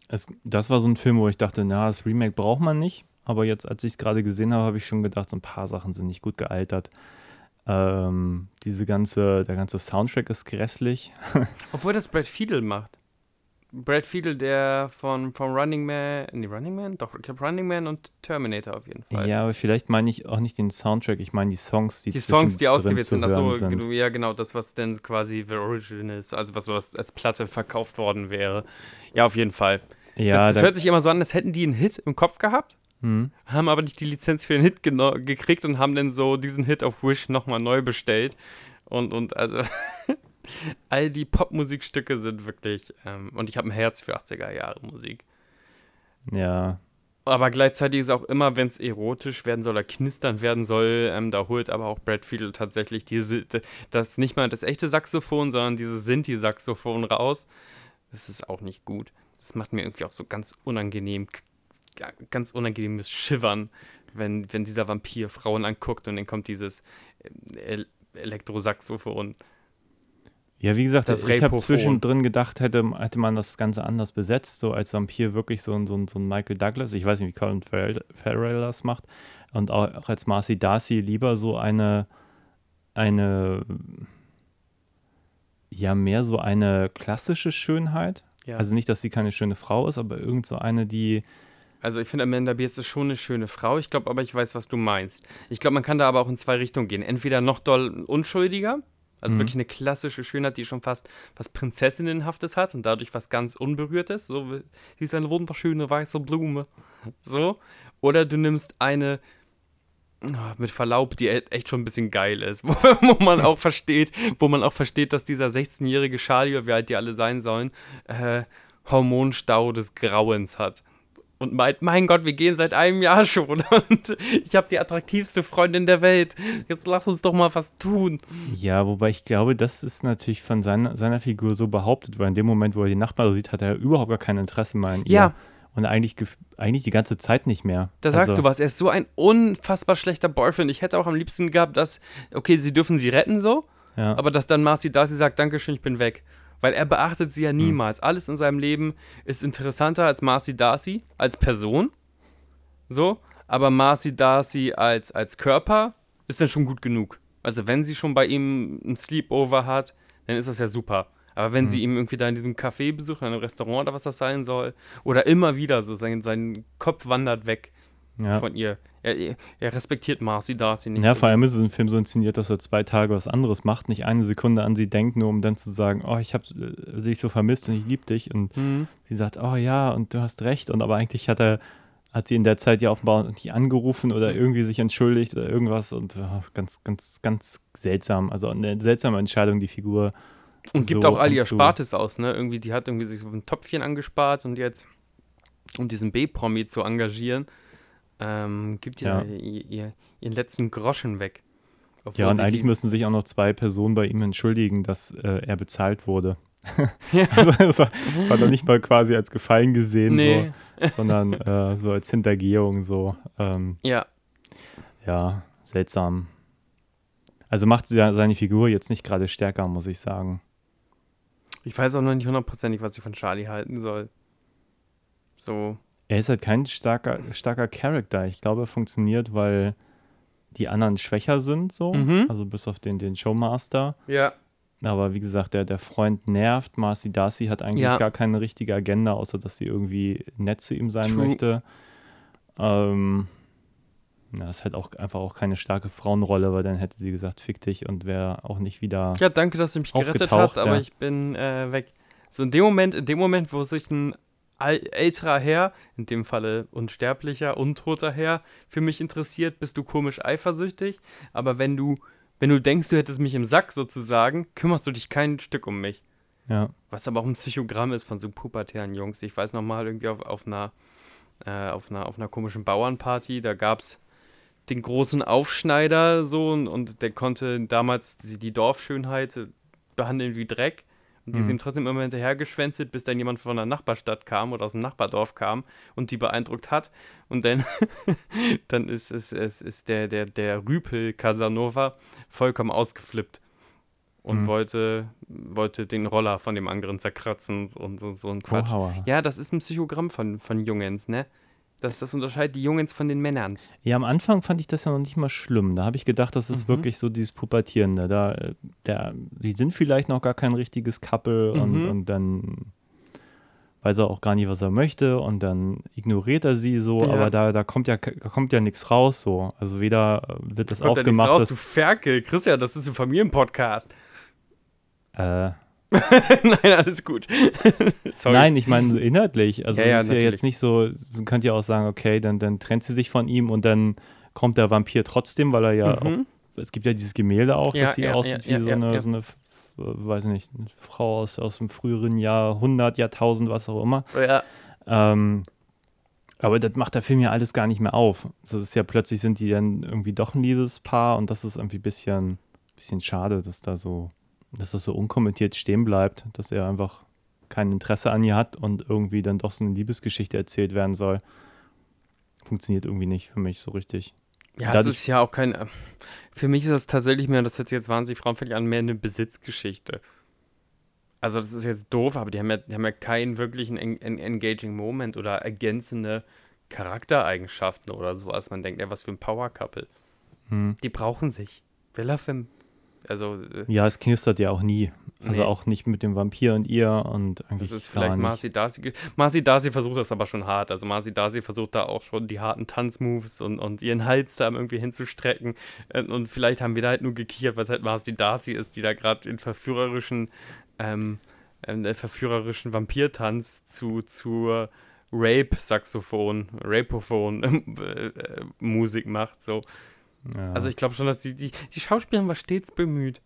Speaker 2: es, das war so ein Film, wo ich dachte, na, das Remake braucht man nicht. Aber jetzt, als ich es gerade gesehen habe, habe ich schon gedacht, so ein paar Sachen sind nicht gut gealtert. Ähm, diese ganze, der ganze Soundtrack ist grässlich.
Speaker 3: obwohl das Brad Fiedel macht. Brad Fiedel, der von, von Running Man, nee, Running Man? Doch, ich glaube Running Man und Terminator auf jeden Fall.
Speaker 2: Ja, aber vielleicht meine ich auch nicht den Soundtrack, ich meine die Songs, die
Speaker 3: Die Songs, die ausgewählt sind, achso,
Speaker 2: hören sind.
Speaker 3: genau, ja genau, das, was denn quasi The Origin ist, also was, was als Platte verkauft worden wäre. Ja, auf jeden Fall.
Speaker 2: Ja,
Speaker 3: das das
Speaker 2: da,
Speaker 3: hört sich immer so an, als hätten die einen Hit im Kopf gehabt,
Speaker 2: hm.
Speaker 3: haben aber nicht die Lizenz für den Hit gekriegt und haben dann so diesen Hit auf Wish nochmal neu bestellt. Und, und also all die Popmusikstücke sind wirklich, ähm, und ich habe ein Herz für 80er Jahre Musik.
Speaker 2: ja,
Speaker 3: Aber gleichzeitig ist auch immer, wenn es erotisch werden soll oder knistern werden soll, ähm, da holt aber auch Brad Fiedel tatsächlich diese, das nicht mal das echte Saxophon, sondern dieses Sinti-Saxophon raus. Das ist auch nicht gut. Das macht mir irgendwie auch so ganz unangenehm, ganz unangenehmes Schivern, wenn, wenn dieser Vampir Frauen anguckt und dann kommt dieses äh, El Elektrosaxophon.
Speaker 2: Ja, wie gesagt,
Speaker 3: Das
Speaker 2: ich habe zwischendrin gedacht, hätte, hätte man das Ganze anders besetzt, so als Vampir wirklich so ein, so ein, so ein Michael Douglas. Ich weiß nicht, wie Colin Farrell, Farrell das macht. Und auch, auch als Marcy Darcy lieber so eine, eine, ja, mehr so eine klassische Schönheit.
Speaker 3: Ja.
Speaker 2: Also nicht, dass sie keine schöne Frau ist, aber irgend so eine, die,
Speaker 3: Also ich finde, Amanda Bierce ist schon eine schöne Frau. Ich glaube aber, ich weiß, was du meinst. Ich glaube, man kann da aber auch in zwei Richtungen gehen. Entweder noch doll unschuldiger, also
Speaker 2: Mhm.
Speaker 3: wirklich eine klassische Schönheit, die schon fast was Prinzessinnenhaftes hat und dadurch was ganz Unberührtes. So, wie- sie ist eine wunderschöne weiße Blume. So. Oder du nimmst eine, ah, mit Verlaub, die e- echt schon ein bisschen geil ist, wo, wo man auch versteht, wo man auch versteht, dass dieser 16-jährige Charlie, wie alt die alle sein sollen, äh, Hormonstau des Grauens hat. Und meint, mein Gott, wir gehen seit einem Jahr schon und ich habe die attraktivste Freundin der Welt. Jetzt lass uns doch mal was tun.
Speaker 2: ja, wobei ich glaube, das ist natürlich von seiner, seiner Figur so behauptet, weil in dem Moment, wo er die Nachbarn sieht, hat er überhaupt gar kein Interesse mehr an ihr.
Speaker 3: Ja.
Speaker 2: Und eigentlich, eigentlich die ganze Zeit nicht mehr.
Speaker 3: Da sagst
Speaker 2: Also-
Speaker 3: du was. Er ist so ein unfassbar schlechter Boyfriend. Ich hätte auch am liebsten gehabt, dass, okay, sie dürfen sie retten so,
Speaker 2: Ja.
Speaker 3: aber dass dann Marcy Darcy sagt, Dankeschön, ich bin weg. Weil er beachtet sie ja
Speaker 2: Hm.
Speaker 3: niemals. Alles in seinem Leben ist interessanter als Marcy Darcy als Person. So. Aber Marcy Darcy als, als Körper ist dann schon gut genug. Also wenn sie schon bei ihm ein Sleepover hat, dann ist das ja super. Aber wenn
Speaker 2: Hm.
Speaker 3: sie ihm irgendwie da in diesem Café besucht, in einem Restaurant oder was das sein soll, oder immer wieder so, sein, sein Kopf wandert weg
Speaker 2: ja.
Speaker 3: von ihr. Er, er respektiert Marcy Darcy nicht.
Speaker 2: Ja,
Speaker 3: so
Speaker 2: vor allem ist es im Film so inszeniert, dass er zwei Tage was anderes macht, nicht eine Sekunde an sie denkt, nur um dann zu sagen, oh, ich habe dich so vermisst und ich liebe dich. Und
Speaker 3: Mhm.
Speaker 2: sie sagt, oh ja, und du hast recht. Und aber eigentlich hat er, hat sie in der Zeit ja offenbar nicht angerufen oder irgendwie sich entschuldigt oder irgendwas. Und oh, ganz, ganz, ganz seltsam. Also eine seltsame Entscheidung, die Figur.
Speaker 3: Und gibt
Speaker 2: so
Speaker 3: auch all ihr Spartes aus, ne? Irgendwie, die hat irgendwie sich so ein Töpfchen angespart und jetzt, um diesen B-Promi zu engagieren, ähm, gibt
Speaker 2: Ja.
Speaker 3: ihr, ihr, ihr ihren letzten Groschen weg.
Speaker 2: Ja, und eigentlich müssen sich auch noch zwei Personen bei ihm entschuldigen, dass äh, er bezahlt wurde.
Speaker 3: Ja.
Speaker 2: also, das war doch nicht mal quasi als Gefallen gesehen,
Speaker 3: Nee.
Speaker 2: so, sondern äh, so als Hintergehung, so. Ähm,
Speaker 3: Ja,
Speaker 2: ja, seltsam. Also macht seine Figur jetzt nicht gerade stärker, muss ich sagen.
Speaker 3: ich weiß auch noch nicht hundertprozentig, was ich von Charlie halten soll. So,
Speaker 2: Er ist halt kein starker, starker Charakter. Ich glaube, er funktioniert, weil die anderen schwächer sind, so.
Speaker 3: Mhm.
Speaker 2: Also bis auf den, den Showmaster.
Speaker 3: ja.
Speaker 2: Aber wie gesagt, der, der Freund nervt. Marcy Darcy hat eigentlich
Speaker 3: Ja.
Speaker 2: gar keine richtige Agenda, außer dass sie irgendwie nett zu ihm sein
Speaker 3: True.
Speaker 2: möchte. Ähm, ja, ist halt auch einfach auch keine starke Frauenrolle, weil dann hätte sie gesagt, fick dich und wäre auch nicht wieder.
Speaker 3: Ja, danke, dass du mich gerettet hast, aber
Speaker 2: ja.
Speaker 3: ich bin äh, weg. So in dem Moment, in dem Moment, wo sich ein älterer Herr, in dem Falle unsterblicher, untoter Herr, für mich interessiert, bist du komisch eifersüchtig. Aber wenn du, wenn du denkst, du hättest mich im Sack sozusagen, kümmerst du dich kein Stück um mich.
Speaker 2: Ja,
Speaker 3: Was aber auch ein Psychogramm ist von so pubertären Jungs. Ich weiß noch mal irgendwie auf, auf, einer, äh, auf, einer, auf einer komischen Bauernparty, da gab es den großen Aufschneider so und, und der konnte damals die, die Dorfschönheit behandeln wie Dreck. Und die
Speaker 2: Mhm.
Speaker 3: sind trotzdem immer hinterhergeschwänzelt, bis dann jemand von der Nachbarstadt kam oder aus dem Nachbardorf kam und die beeindruckt hat. Und dann, dann ist, ist, ist, ist der, der, der Rüpel Casanova vollkommen ausgeflippt und
Speaker 2: Mhm.
Speaker 3: wollte, wollte den Roller von dem anderen zerkratzen und so, so ein Quatsch.
Speaker 2: Quatsch.
Speaker 3: Ja, das ist ein Psychogramm von, von Jungens, ne? Das, das unterscheidet die Jungens von den Männern.
Speaker 2: Ja, am Anfang fand ich das ja noch nicht mal schlimm. Da habe ich gedacht, das ist
Speaker 3: Mhm.
Speaker 2: wirklich so dieses Pubertierende. Da, äh, der, die sind vielleicht noch gar kein richtiges Couple und,
Speaker 3: Mhm.
Speaker 2: und dann weiß er auch gar nicht, was er möchte und dann ignoriert er sie so,
Speaker 3: Ja.
Speaker 2: aber da, da kommt ja da kommt ja nichts raus so. Also weder äh, wird das
Speaker 3: Kommt ja nichts
Speaker 2: aufgemacht,
Speaker 3: raus, du Ferkel. Christian, das ist ein Familienpodcast.
Speaker 2: äh,
Speaker 3: Nein, alles gut. Sorry.
Speaker 2: Nein, ich meine so inhaltlich. Also
Speaker 3: Ja, ja,
Speaker 2: ist ja jetzt nicht so, du kannst ja auch sagen, okay, dann, dann trennt sie sich von ihm und dann kommt der Vampir trotzdem, weil er ja
Speaker 3: Mhm.
Speaker 2: auch, es gibt ja dieses Gemälde auch,
Speaker 3: Ja,
Speaker 2: dass sie aussieht wie so, eine, so eine, äh, weiß nicht, eine Frau aus, aus dem früheren Jahrhundert, Jahrtausend, was auch immer.
Speaker 3: Ja.
Speaker 2: Ähm, aber das macht der Film ja alles gar nicht mehr auf. Das ist ja plötzlich sind die dann irgendwie doch ein Liebespaar und das ist irgendwie ein bisschen, bisschen schade, dass da so, dass das so unkommentiert stehen bleibt, dass er einfach kein Interesse an ihr hat und irgendwie dann doch so eine Liebesgeschichte erzählt werden soll. Funktioniert irgendwie nicht für mich so richtig.
Speaker 3: Ja,
Speaker 2: Dadurch-
Speaker 3: das ist ja auch kein. äh, Für mich ist das tatsächlich mehr, das hört sich jetzt wahnsinnig frauenfällig an, mehr eine Besitzgeschichte. Also, das ist jetzt doof, aber die haben ja, die haben ja keinen wirklichen en en engaging Moment oder ergänzende Charaktereigenschaften oder so, als man denkt, ja, was für ein Power-Couple.
Speaker 2: Hm.
Speaker 3: Die brauchen sich. Willafim. Also, äh,
Speaker 2: Ja, es knistert ja auch nie. Also
Speaker 3: Nee.
Speaker 2: auch nicht mit dem Vampir und ihr und eigentlich
Speaker 3: das ist vielleicht. Marcy Darcy. Marcy Darcy versucht das aber schon hart. Also, Marcy Darcy versucht da auch schon die harten Tanzmoves und, und ihren Hals da irgendwie hinzustrecken. Und, und vielleicht haben wir da halt nur gekichert, weil es halt Marcy Darcy ist, die da gerade den verführerischen, ähm, ähm, der verführerischen Vampirtanz zu, zur Rape-Saxophon, Rapophon äh, äh, Musik macht. So.
Speaker 2: Ja.
Speaker 3: Also ich glaube schon, dass die, die, die Schauspielerin war stets bemüht.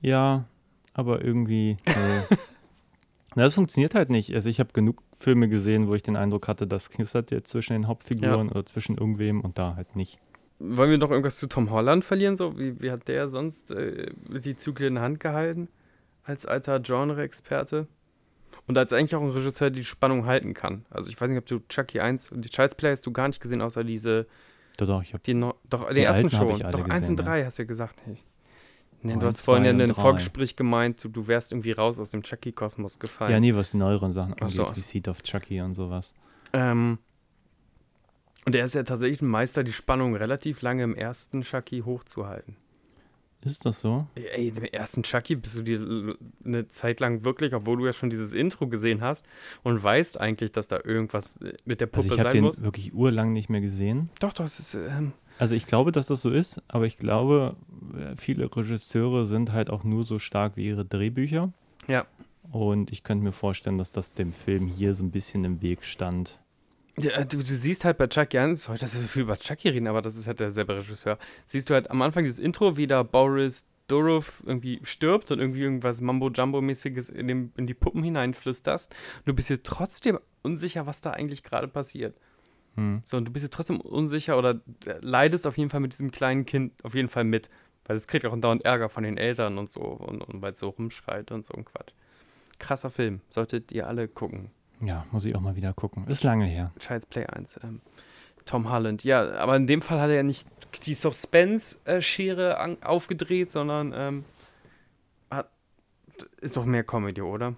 Speaker 2: Ja, aber irgendwie. Na, das funktioniert halt nicht. Also ich habe genug Filme gesehen, wo ich den Eindruck hatte, das knistert jetzt zwischen den Hauptfiguren oder zwischen irgendwem und da halt nicht.
Speaker 3: Wollen wir noch irgendwas zu Tom Holland verlieren? So, wie, wie hat der sonst äh, die Zügel in der Hand gehalten? Als alter Genre-Experte? Und als eigentlich auch ein Regisseur, der die Spannung halten kann. Also ich weiß nicht, ob du Chucky 1 und die Child's Play hast du gar nicht gesehen, außer diese,
Speaker 2: Doch, doch, ich habe
Speaker 3: die no, doch, den
Speaker 2: Die
Speaker 3: ersten schon.
Speaker 2: ich
Speaker 3: Doch, 1 und
Speaker 2: gesehen,
Speaker 3: 3 hast du ja gesagt. nicht. Nee, du
Speaker 2: Eins,
Speaker 3: hast vorhin ja in einem
Speaker 2: drei.
Speaker 3: Vorgespräch gemeint, du, du wärst irgendwie raus aus dem Chucky-Kosmos gefallen.
Speaker 2: Ja, nee, was die neueren Sachen
Speaker 3: Ach so,
Speaker 2: angeht,
Speaker 3: ach
Speaker 2: wie
Speaker 3: so.
Speaker 2: Seed of Chucky und sowas.
Speaker 3: Ähm, und er ist ja tatsächlich ein Meister, die Spannung relativ lange im ersten Chucky hochzuhalten.
Speaker 2: Ist das so?
Speaker 3: Ey, im ersten Chucky bist du dir eine Zeit lang wirklich, obwohl du ja schon dieses Intro gesehen hast und weißt eigentlich, dass da irgendwas äh, mit der
Speaker 2: Also
Speaker 3: Puppe
Speaker 2: ich habe
Speaker 3: sein
Speaker 2: den
Speaker 3: muss.
Speaker 2: wirklich urlang nicht mehr gesehen.
Speaker 3: Doch, doch, das ist. Ähm,
Speaker 2: Also ich glaube, dass das so ist, aber ich glaube, äh, viele Regisseure sind halt auch nur so stark wie ihre Drehbücher.
Speaker 3: ja.
Speaker 2: Und ich könnte mir vorstellen, dass das dem Film hier so ein bisschen im Weg stand.
Speaker 3: Ja du, du siehst halt bei Chucky 1, heute wir so viel über Chucky reden, aber das ist halt derselbe Regisseur. Siehst du halt am Anfang dieses Intro, wie da Boris Dorov irgendwie stirbt und irgendwie irgendwas Mambo-Jumbo-mäßiges in, dem- in die Puppen hineinflüsterst. Du bist dir trotzdem unsicher, was da eigentlich gerade passiert.
Speaker 2: Hm.
Speaker 3: So, und du bist dir trotzdem unsicher oder äh, leidest auf jeden Fall mit diesem kleinen Kind auf jeden Fall mit. Weil es kriegt auch dauernd Ärger von den Eltern und so und, und weil es so rumschreit und so ein Quatsch. Krasser Film. Solltet ihr alle gucken.
Speaker 2: Ja, muss ich auch mal wieder gucken. Ist lange her.
Speaker 3: Child's Play 1. Ähm, Tom Holland. Ja, aber in dem Fall hat er ja nicht die Suspense-Schere aufgedreht, sondern ähm, hat, ist doch mehr Comedy, oder?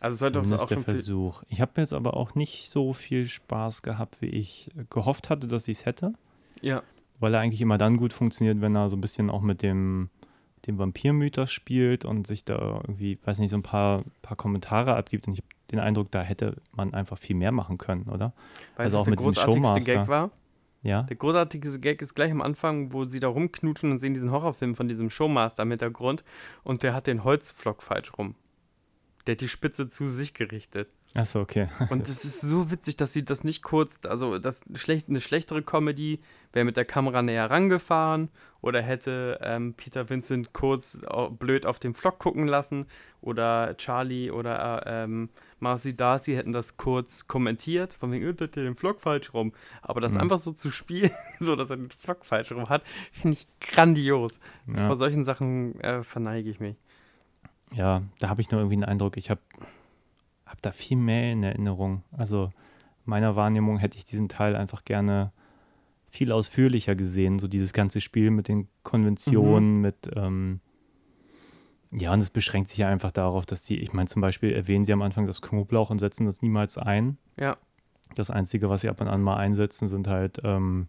Speaker 3: Also es sollte doch
Speaker 2: Zumindest
Speaker 3: auch
Speaker 2: der Versuch. Ich habe jetzt aber auch nicht so viel Spaß gehabt, wie ich gehofft hatte, dass ich es hätte.
Speaker 3: Ja,
Speaker 2: Weil er eigentlich immer dann gut funktioniert, wenn er so ein bisschen auch mit dem, dem Vampirmythos spielt und sich da irgendwie, weiß nicht, so ein paar, paar Kommentare abgibt. Und ich habe den Eindruck, da hätte man einfach viel mehr machen können, oder?
Speaker 3: weißt
Speaker 2: Also auch mit diesem
Speaker 3: großartigste Gag
Speaker 2: Showmaster.
Speaker 3: war?
Speaker 2: Ja.
Speaker 3: Der großartige Gag ist gleich am Anfang, wo sie da rumknutschen und sehen diesen Horrorfilm von diesem Showmaster im Hintergrund und der hat den Holzpflock falsch rum. Der hat die Spitze zu sich gerichtet.
Speaker 2: Achso, okay.
Speaker 3: Und es ist so witzig, dass sie das nicht kurz, also das schlecht, eine schlechtere Comedy wäre mit der Kamera näher rangefahren oder hätte ähm, Peter Vincent kurz blöd auf den Vlog gucken lassen oder Charlie oder ähm, Marcy Darcy hätten das kurz kommentiert, von wegen, äh, der hat den Vlog falsch rum. Aber das
Speaker 2: Mhm.
Speaker 3: einfach so zu spielen, so dass er den Vlog falsch rum hat, finde ich grandios.
Speaker 2: Ja.
Speaker 3: Vor solchen Sachen äh, verneige ich mich.
Speaker 2: Ja, da habe ich nur irgendwie den Eindruck, ich habe hab da viel mehr in Erinnerung. Also meiner Wahrnehmung hätte ich diesen Teil einfach gerne viel ausführlicher gesehen. So dieses ganze Spiel mit den Konventionen, mit ähm, ja, und es beschränkt sich ja einfach darauf, dass die, ich meine, zum Beispiel erwähnen sie am Anfang das Knoblauch und setzen das niemals ein.
Speaker 3: Ja.
Speaker 2: Das Einzige, was sie ab und an mal einsetzen, sind halt ähm,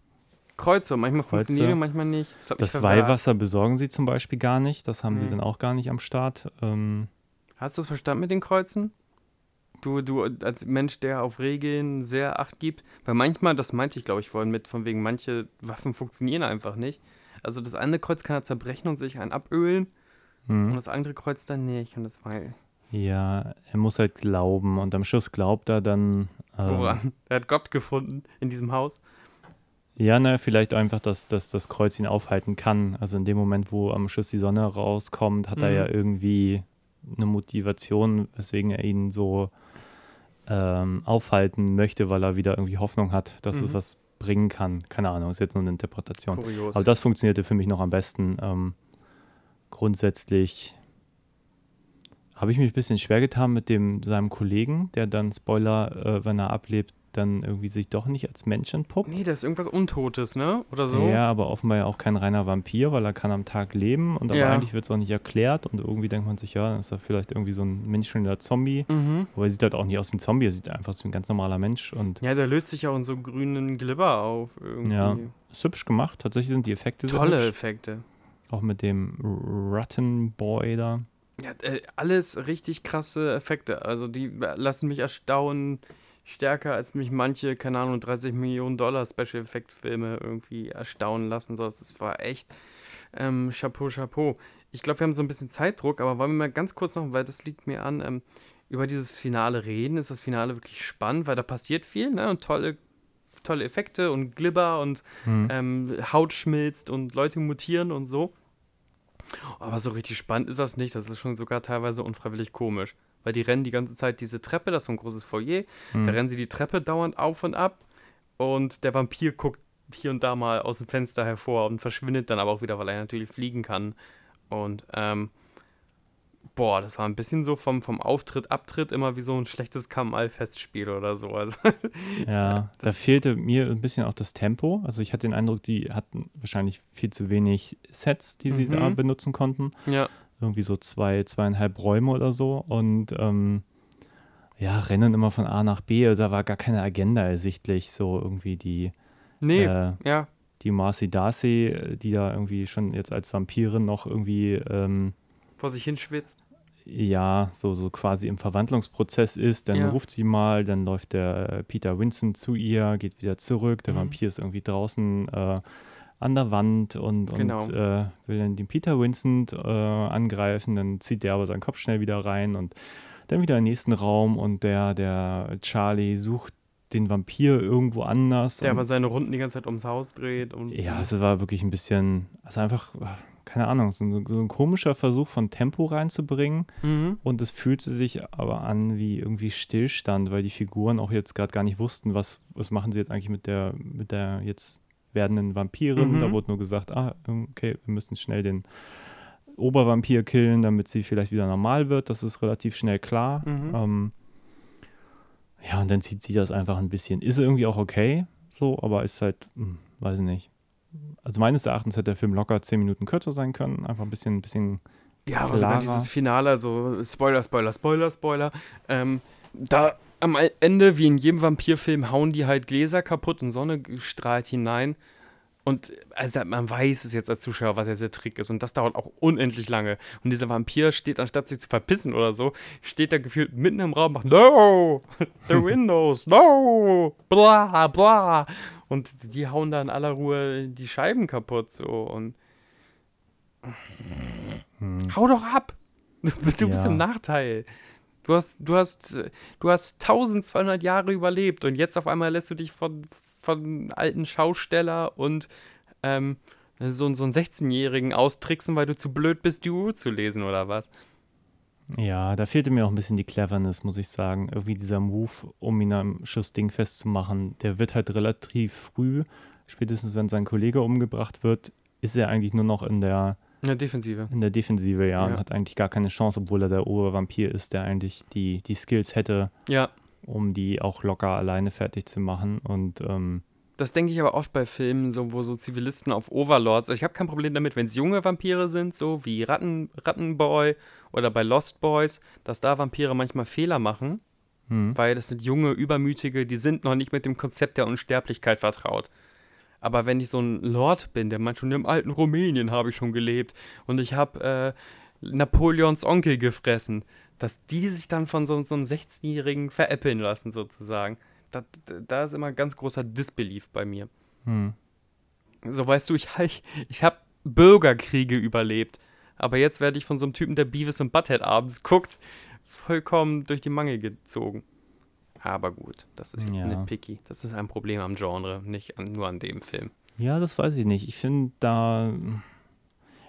Speaker 3: Kreuze, manchmal
Speaker 2: Kreuze.
Speaker 3: funktionieren die, manchmal nicht. Das,
Speaker 2: das. Weihwasser besorgen sie zum Beispiel gar nicht. Das haben die
Speaker 3: Nee.
Speaker 2: dann auch gar nicht am Start. Ähm,
Speaker 3: Hast du es verstanden mit den Kreuzen? Du, du als Mensch, der auf Regeln sehr Acht gibt, weil manchmal, das meinte ich glaube ich vorhin mit, von wegen manche Waffen funktionieren einfach nicht. Also das eine Kreuz kann er zerbrechen und sich einen abölen
Speaker 2: hm.
Speaker 3: und das andere Kreuz dann nicht. Und das war
Speaker 2: Ja, er muss halt glauben und am Schluss glaubt er dann. ähm,
Speaker 3: woran? Er hat Gott gefunden in diesem Haus.
Speaker 2: Ja, ne, vielleicht einfach, dass, dass das Kreuz ihn aufhalten kann. Also in dem Moment, wo am Schluss die Sonne rauskommt, hat er
Speaker 3: Mhm.
Speaker 2: ja irgendwie eine Motivation, weswegen er ihn so ähm, aufhalten möchte, weil er wieder irgendwie Hoffnung hat, dass es
Speaker 3: Mhm.
Speaker 2: was bringen kann. Keine Ahnung, ist jetzt nur eine Interpretation.
Speaker 3: Kurios.
Speaker 2: Aber das funktionierte für mich noch am besten. Ähm, grundsätzlich habe ich mich ein bisschen schwer getan mit dem seinem Kollegen, der dann Spoiler, äh, wenn er ablebt, dann irgendwie sich doch nicht als Mensch entpuppt.
Speaker 3: nee, das ist irgendwas Untotes, ne? Oder so?
Speaker 2: Ja, aber offenbar ja auch kein reiner Vampir, weil er kann am Tag leben und aber
Speaker 3: Ja.
Speaker 2: eigentlich wird es auch nicht erklärt und irgendwie denkt man sich, ja, dann ist er vielleicht irgendwie so ein menschelnder Zombie.
Speaker 3: Mhm.
Speaker 2: Aber er sieht halt auch nicht aus wie ein Zombie, er sieht einfach so wie ein ganz normaler Mensch und
Speaker 3: Ja, der löst sich ja auch in so grünen Glibber auf irgendwie.
Speaker 2: Ja. ist hübsch gemacht. Tatsächlich sind die Effekte
Speaker 3: Tolle
Speaker 2: hübsch.
Speaker 3: Effekte.
Speaker 2: Auch mit dem Rotten Boy da.
Speaker 3: Ja, äh, alles richtig krasse Effekte. Also die lassen mich erstaunen, stärker als mich manche, keine Ahnung, 30 Millionen Dollar Special Effect Filme irgendwie erstaunen lassen. So, das war echt ähm, Chapeau, Chapeau. Ich glaube, wir haben so ein bisschen Zeitdruck, aber wollen wir mal ganz kurz noch, weil das liegt mir an, ähm, über dieses Finale reden. Ist das Finale wirklich spannend, weil da passiert viel, ne? Und tolle, tolle Effekte und Glibber und
Speaker 2: Hm.
Speaker 3: ähm, Haut schmilzt und Leute mutieren und so. Aber so richtig spannend ist das nicht. Das ist schon sogar teilweise unfreiwillig komisch. Weil die rennen die ganze Zeit diese Treppe, das ist so ein großes Foyer.
Speaker 2: Hm.
Speaker 3: Da rennen sie die Treppe dauernd auf und ab. Und der Vampir guckt hier und da mal aus dem Fenster hervor und verschwindet dann aber auch wieder, weil er natürlich fliegen kann. Und, ähm, boah, das war ein bisschen so vom, vom Auftritt, Abtritt immer wie so ein schlechtes Kamal-Festspiel oder so. Also,
Speaker 2: Ja, da fehlte mir ein bisschen auch das Tempo. Also ich hatte den Eindruck, die hatten wahrscheinlich viel zu wenig Sets, die sie
Speaker 3: Mhm.
Speaker 2: da benutzen konnten.
Speaker 3: ja.
Speaker 2: irgendwie so zwei, zweieinhalb Räume oder so und ähm, ja, rennen immer von A nach B. Also da war gar keine Agenda ersichtlich, so irgendwie die,
Speaker 3: Nee,
Speaker 2: äh,
Speaker 3: ja.
Speaker 2: die Marcy Darcy, äh, die da irgendwie schon jetzt als Vampirin noch irgendwie, ähm,
Speaker 3: Vor sich hinschwitzt.
Speaker 2: Ja, so, so quasi im Verwandlungsprozess ist. Dann
Speaker 3: Ja.
Speaker 2: ruft sie mal, dann läuft der äh, Peter Vincent zu ihr, geht wieder zurück. Der
Speaker 3: Mhm.
Speaker 2: Vampir ist irgendwie draußen äh, an der Wand und,
Speaker 3: Genau.
Speaker 2: und äh, will dann den Peter Vincent äh, angreifen. Dann zieht der aber seinen Kopf schnell wieder rein und dann wieder im nächsten Raum und der, der Charlie sucht den Vampir irgendwo anders.
Speaker 3: Der aber seine Runden die ganze Zeit ums Haus dreht. Und,
Speaker 2: ja, es war wirklich ein bisschen, also einfach, keine Ahnung, so, ein- so ein komischer Versuch von Tempo reinzubringen.
Speaker 3: Mhm.
Speaker 2: Und es fühlte sich aber an wie irgendwie Stillstand, weil die Figuren auch jetzt gerade gar nicht wussten, was, was machen sie jetzt eigentlich mit der, mit der jetzt werdenden Vampirin.
Speaker 3: Mhm.
Speaker 2: Da wurde nur gesagt, ah, okay, wir müssen schnell den Obervampir killen, damit sie vielleicht wieder normal wird. Das ist relativ schnell klar.
Speaker 3: Mhm.
Speaker 2: Ähm, ja, und dann zieht sie das einfach ein bisschen. Ist irgendwie auch okay, so, aber ist halt, hm, weiß ich nicht. Also meines Erachtens hätte der Film locker zehn Minuten kürzer sein können. Einfach ein bisschen, ein bisschen
Speaker 3: Ja, aber sogar dieses Finale, also Spoiler, Spoiler, Spoiler, Spoiler. Ähm, da am Ende, wie in jedem Vampirfilm, hauen die halt Gläser kaputt und Sonne strahlt hinein. Und also man weiß es jetzt als Zuschauer, was jetzt der Trick ist. Und das dauert auch unendlich lange. Und dieser Vampir steht, anstatt sich zu verpissen oder so, steht da gefühlt mitten im Raum und macht No! The windows! No! Bla, bla! Und die hauen da in aller Ruhe die Scheiben kaputt. So. Und Hau doch ab! Du, du bist
Speaker 2: Ja.
Speaker 3: im Nachteil. Du hast, du hast, du hast 1200 Jahre überlebt und jetzt auf einmal lässt du dich von, von alten Schausteller und ähm, So, so einen 16-Jährigen austricksen, weil du zu blöd bist, die Uhr zu lesen oder was?
Speaker 2: Ja, da fehlte mir auch ein bisschen die Cleverness, muss ich sagen. Irgendwie dieser Move, um ihn am Schuss Ding festzumachen, der wird halt relativ früh, spätestens wenn sein Kollege umgebracht wird, ist er eigentlich nur noch in der,
Speaker 3: In der Defensive.
Speaker 2: in der Defensive, ja, und
Speaker 3: Ja.
Speaker 2: hat eigentlich gar keine Chance, obwohl er der Obervampir ist, der eigentlich die, die Skills hätte,
Speaker 3: Ja,
Speaker 2: um die auch locker alleine fertig zu machen. Und ähm,
Speaker 3: das denke ich aber oft bei Filmen, so, wo so Zivilisten auf Overlords. Also ich habe kein Problem damit, wenn es junge Vampire sind, so wie Ratten, Rattenboy oder bei Lost Boys, dass da Vampire manchmal Fehler machen,
Speaker 2: hm,
Speaker 3: weil das sind junge, übermütige, die sind noch nicht mit dem Konzept der Unsterblichkeit vertraut. Aber wenn ich so ein Lord bin, der meint schon im alten Rumänien habe ich schon gelebt und ich habe äh, Napoleons Onkel gefressen, dass die sich dann von so, so einem 16-Jährigen veräppeln lassen, sozusagen. Da, da ist immer ganz großer Disbelief bei mir.
Speaker 2: hm.
Speaker 3: So, weißt du, ich, ich, ich habe Bürgerkriege überlebt. Aber jetzt werde ich von so einem Typen, der Beavis und Butthead abends guckt, vollkommen durch die Mangel gezogen. Aber gut, das ist jetzt
Speaker 2: Ja.
Speaker 3: nitpicky. Das ist ein Problem am Genre, nicht an, nur an dem Film.
Speaker 2: Ja, das weiß ich nicht. Ich finde da,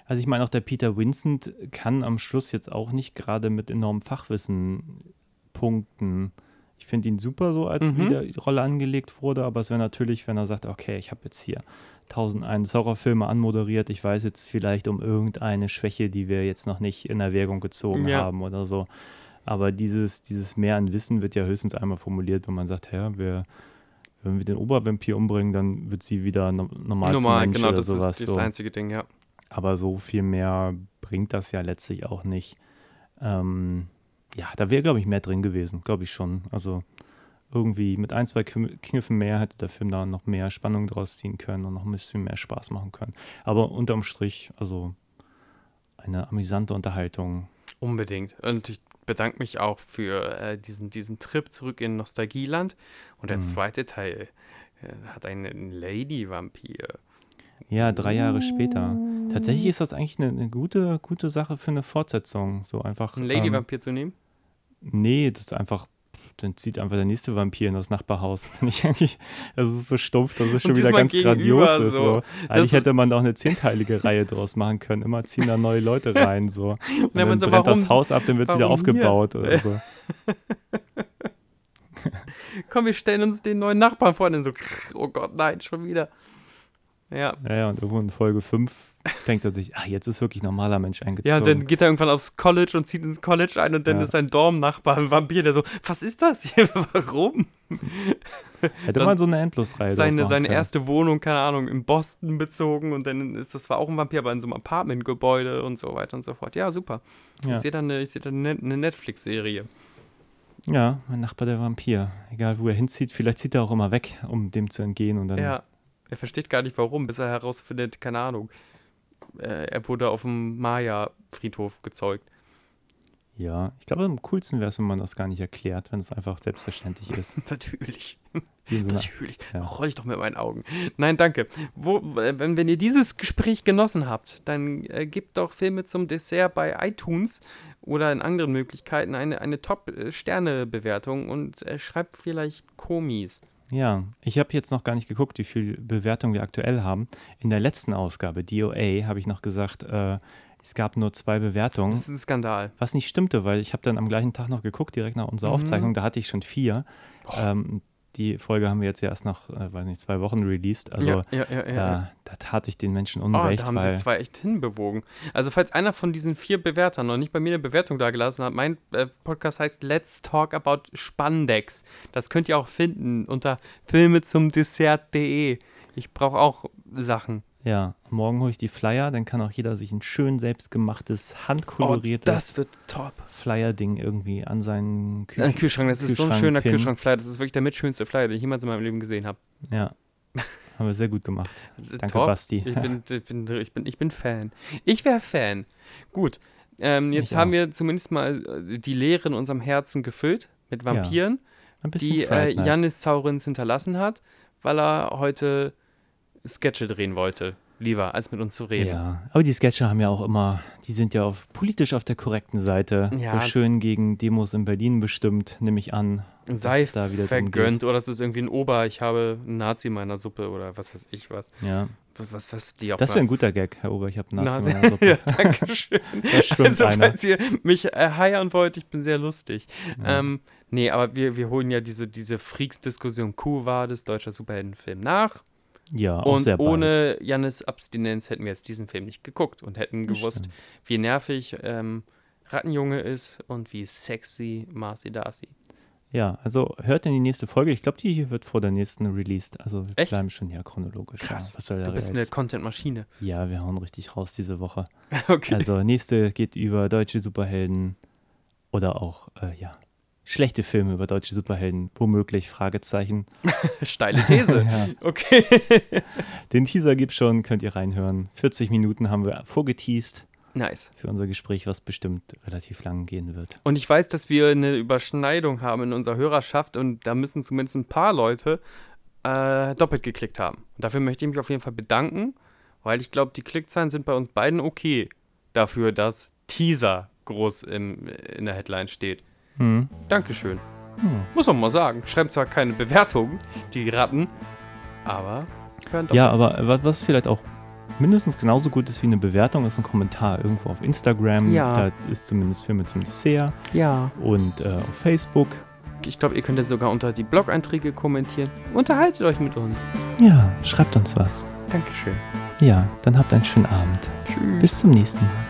Speaker 2: also ich meine auch der Peter Vincent kann am Schluss jetzt auch nicht gerade mit enormem Fachwissen punkten. Ich finde ihn super so, als
Speaker 3: Mhm.
Speaker 2: wie die Rolle angelegt wurde, aber es wäre natürlich, wenn er sagt, okay, ich habe jetzt hier 1001 Horrorfilme anmoderiert, ich weiß jetzt vielleicht um irgendeine Schwäche, die wir jetzt noch nicht in Erwägung gezogen
Speaker 3: Ja.
Speaker 2: haben oder so. Aber dieses, dieses Mehr an Wissen wird ja höchstens einmal formuliert, wenn man sagt, ja, wir, wenn wir den Obervampir umbringen, dann wird sie wieder no normal,
Speaker 3: Normal,
Speaker 2: zum Mensch
Speaker 3: genau,
Speaker 2: oder
Speaker 3: das
Speaker 2: sowas.
Speaker 3: ist das
Speaker 2: so.
Speaker 3: einzige Ding, ja.
Speaker 2: Aber so viel mehr bringt das ja letztlich auch nicht. Ähm, ja, da wäre, glaube ich, mehr drin gewesen, glaube ich schon. Also irgendwie mit ein, zwei Kn- Kniffen mehr hätte der Film da noch mehr Spannung draus ziehen können und noch ein bisschen mehr Spaß machen können. Aber unterm Strich, also eine amüsante Unterhaltung.
Speaker 3: Unbedingt. Und ich bedanke mich auch für äh, diesen, diesen Trip zurück in Nostalgieland. Und der
Speaker 2: Mhm.
Speaker 3: zweite Teil äh, hat einen Lady-Vampir.
Speaker 2: Ja, drei Jahre später. Tatsächlich ist das eigentlich eine, eine gute, gute Sache für eine Fortsetzung. So einfach.
Speaker 3: Einen
Speaker 2: ähm,
Speaker 3: Lady-Vampir zu nehmen?
Speaker 2: Nee, das ist einfach, dann zieht einfach der nächste Vampir in das Nachbarhaus. Finde ich eigentlich, das ist so stumpf, das ist schon wieder ganz grandios. Ist,
Speaker 3: so.
Speaker 2: Eigentlich hätte man da auch eine zehnteilige Reihe draus machen können. Immer ziehen da neue Leute rein. So. Und
Speaker 3: dann
Speaker 2: dann
Speaker 3: man so,
Speaker 2: brennt
Speaker 3: warum-
Speaker 2: das Haus ab, dann wird es wieder
Speaker 3: hier?
Speaker 2: aufgebaut oder so.
Speaker 3: Komm, wir stellen uns den neuen Nachbarn vor. Und dann so, oh Gott, nein, schon wieder. Ja.
Speaker 2: Ja, ja, und irgendwo in Folge 5 denkt er sich, ah, jetzt ist wirklich normaler Mensch eingezogen.
Speaker 3: Ja, und dann geht er irgendwann aufs College und zieht ins College ein und dann
Speaker 2: Ja.
Speaker 3: ist sein Dormnachbar ein Vampir, der so, was ist das hier? Warum?
Speaker 2: Hätte man so eine Endlosreihe
Speaker 3: Seine, seine erste Wohnung, keine Ahnung, in Boston bezogen und dann ist das zwar auch ein Vampir, aber in so einem Apartmentgebäude und so weiter und so fort. Ja, super.
Speaker 2: Ja.
Speaker 3: Ich sehe da eine, seh eine eine Netflix-Serie.
Speaker 2: Ja, mein Nachbar der Vampir. Egal, wo er hinzieht, vielleicht zieht er auch immer weg, um dem zu entgehen. Und dann
Speaker 3: Ja, er versteht gar nicht warum, bis er herausfindet, keine Ahnung, äh, er wurde auf dem Maya-Friedhof gezeugt.
Speaker 2: Ja, ich glaube, am coolsten wäre es, wenn man das gar nicht erklärt, wenn es einfach selbstverständlich ist.
Speaker 3: Natürlich. Natürlich.
Speaker 2: ja.
Speaker 3: Roll ich doch mit meinen Augen. Nein, danke. Wo, wenn, wenn ihr dieses Gespräch genossen habt, dann äh, gebt doch Filme zum Dessert bei iTunes oder in anderen Möglichkeiten eine, eine Top-Sterne-Bewertung und äh, schreibt vielleicht Komis.
Speaker 2: Ja, ich habe jetzt noch gar nicht geguckt, wie viel Bewertung wir aktuell haben. In der letzten Ausgabe, DOA, habe ich noch gesagt, äh, es gab nur zwei Bewertungen.
Speaker 3: Das ist ein Skandal.
Speaker 2: Was nicht stimmte, weil ich habe dann am gleichen Tag noch geguckt, direkt nach unserer
Speaker 3: Mhm.
Speaker 2: Aufzeichnung, da hatte ich schon vier. Ähm, die Folge haben wir jetzt ja erst nach, äh, weiß nicht, zwei Wochen released. Also
Speaker 3: ja, ja, ja,
Speaker 2: da, tat ich den Menschen
Speaker 3: Oh,
Speaker 2: unrecht,
Speaker 3: da haben sich zwei echt hinbewogen. Also, falls einer von diesen vier Bewertern noch nicht bei mir eine Bewertung dagelassen hat, mein äh, Podcast heißt Let's Talk About Spandex. Das könnt ihr auch finden unter filme zum Dessert.de. Ich brauche auch Sachen.
Speaker 2: Ja, morgen hole ich die Flyer, dann kann auch jeder sich ein schön selbstgemachtes,
Speaker 3: Oh,
Speaker 2: handkoloriertes
Speaker 3: das wird top.
Speaker 2: Flyer-Ding irgendwie an seinen Kü
Speaker 3: Ein Kühlschrank, das ist so ein
Speaker 2: Kühlschrank
Speaker 3: schöner. Kühlschrank-Flyer. Das ist wirklich der mitschönste Flyer, den ich jemals in meinem Leben gesehen habe.
Speaker 2: Ja, haben wir sehr gut gemacht. Danke,
Speaker 3: top.
Speaker 2: Basti.
Speaker 3: Ich bin, ich bin, ich bin, ich bin Fan. Ich wäre Fan. Gut. Ähm, jetzt
Speaker 2: Ich
Speaker 3: haben
Speaker 2: auch.
Speaker 3: wir zumindest mal äh, die Leere in unserem Herzen gefüllt mit Vampiren,
Speaker 2: bisschen
Speaker 3: die äh,
Speaker 2: Night.
Speaker 3: Janis Zaurins hinterlassen hat, weil er heute Sketche drehen wollte. Lieber, als mit uns zu reden.
Speaker 2: Ja, aber die Sketche haben ja auch immer, die sind ja auf, politisch auf der korrekten Seite.
Speaker 3: Ja.
Speaker 2: So schön gegen Demos in Berlin bestimmt, nehme ich an.
Speaker 3: Sei
Speaker 2: da wieder
Speaker 3: vergönnt oder es ist irgendwie ein Ober, ich habe einen Nazi in meiner Suppe oder was weiß ich was.
Speaker 2: Ja,
Speaker 3: was, was die auf
Speaker 2: Das wäre ein guter Gag, Herr Ober. Ich habe einen Nazi
Speaker 3: Nase-
Speaker 2: in meiner Suppe.
Speaker 3: ja, danke schön.
Speaker 2: Da schwimmt
Speaker 3: Also,
Speaker 2: einer.
Speaker 3: falls ihr mich äh, heiern wollt, ich bin sehr lustig.
Speaker 2: Ja.
Speaker 3: Ähm, nee, aber wir, wir holen ja diese, diese Freaks-Diskussion Kuh war das deutscher Superheldenfilm nach.
Speaker 2: Ja,
Speaker 3: Und ohne Jannis Abstinenz hätten wir jetzt diesen Film nicht geguckt und hätten gewusst,
Speaker 2: stimmt.
Speaker 3: wie nervig ähm, Rattenjunge ist und wie sexy Marcy Darcy.
Speaker 2: Ja, also hört in die nächste Folge. Ich glaube, die hier wird vor der nächsten released. Also wir
Speaker 3: Echt?
Speaker 2: bleiben schon ja chronologisch.
Speaker 3: Krass.
Speaker 2: Ja,
Speaker 3: Du bist eine? Content-Maschine.
Speaker 2: Ja, wir hauen richtig raus diese Woche.
Speaker 3: Okay.
Speaker 2: Also nächste geht über deutsche Superhelden oder auch, äh, ja, schlechte Filme über deutsche Superhelden. Womöglich, Fragezeichen.
Speaker 3: Steile These.
Speaker 2: Ja.
Speaker 3: Okay.
Speaker 2: Den Teaser gibt's schon, könnt ihr reinhören. 40 Minuten haben wir vorgeteased
Speaker 3: nice.
Speaker 2: für unser Gespräch, was bestimmt relativ lang gehen wird.
Speaker 3: Und ich weiß, dass wir eine Überschneidung haben in unserer Hörerschaft und da müssen zumindest ein paar Leute äh, doppelt geklickt haben. Und dafür möchte ich mich auf jeden Fall bedanken, weil ich glaube, die Klickzahlen sind bei uns beiden okay dafür, dass Teaser groß im, in der Headline steht.
Speaker 2: Hm.
Speaker 3: Dankeschön. Muss man mal sagen. Schreibt zwar keine Bewertung, die Ratten, aber hören doch.
Speaker 2: Ja, aber was, vielleicht auch mindestens genauso gut ist wie eine Bewertung, ist ein Kommentar irgendwo auf Instagram.
Speaker 3: Ja.
Speaker 2: Da ist zumindest Filme zum Dessert.
Speaker 3: ja.
Speaker 2: Und äh, auf Facebook.
Speaker 3: Ich glaube, ihr könnt jetzt sogar unter die Blog-Einträge kommentieren. Unterhaltet euch mit uns.
Speaker 2: Ja, schreibt uns was.
Speaker 3: Dankeschön.
Speaker 2: Ja, dann habt einen schönen Abend.
Speaker 3: Tschüss.
Speaker 2: Bis zum nächsten Mal.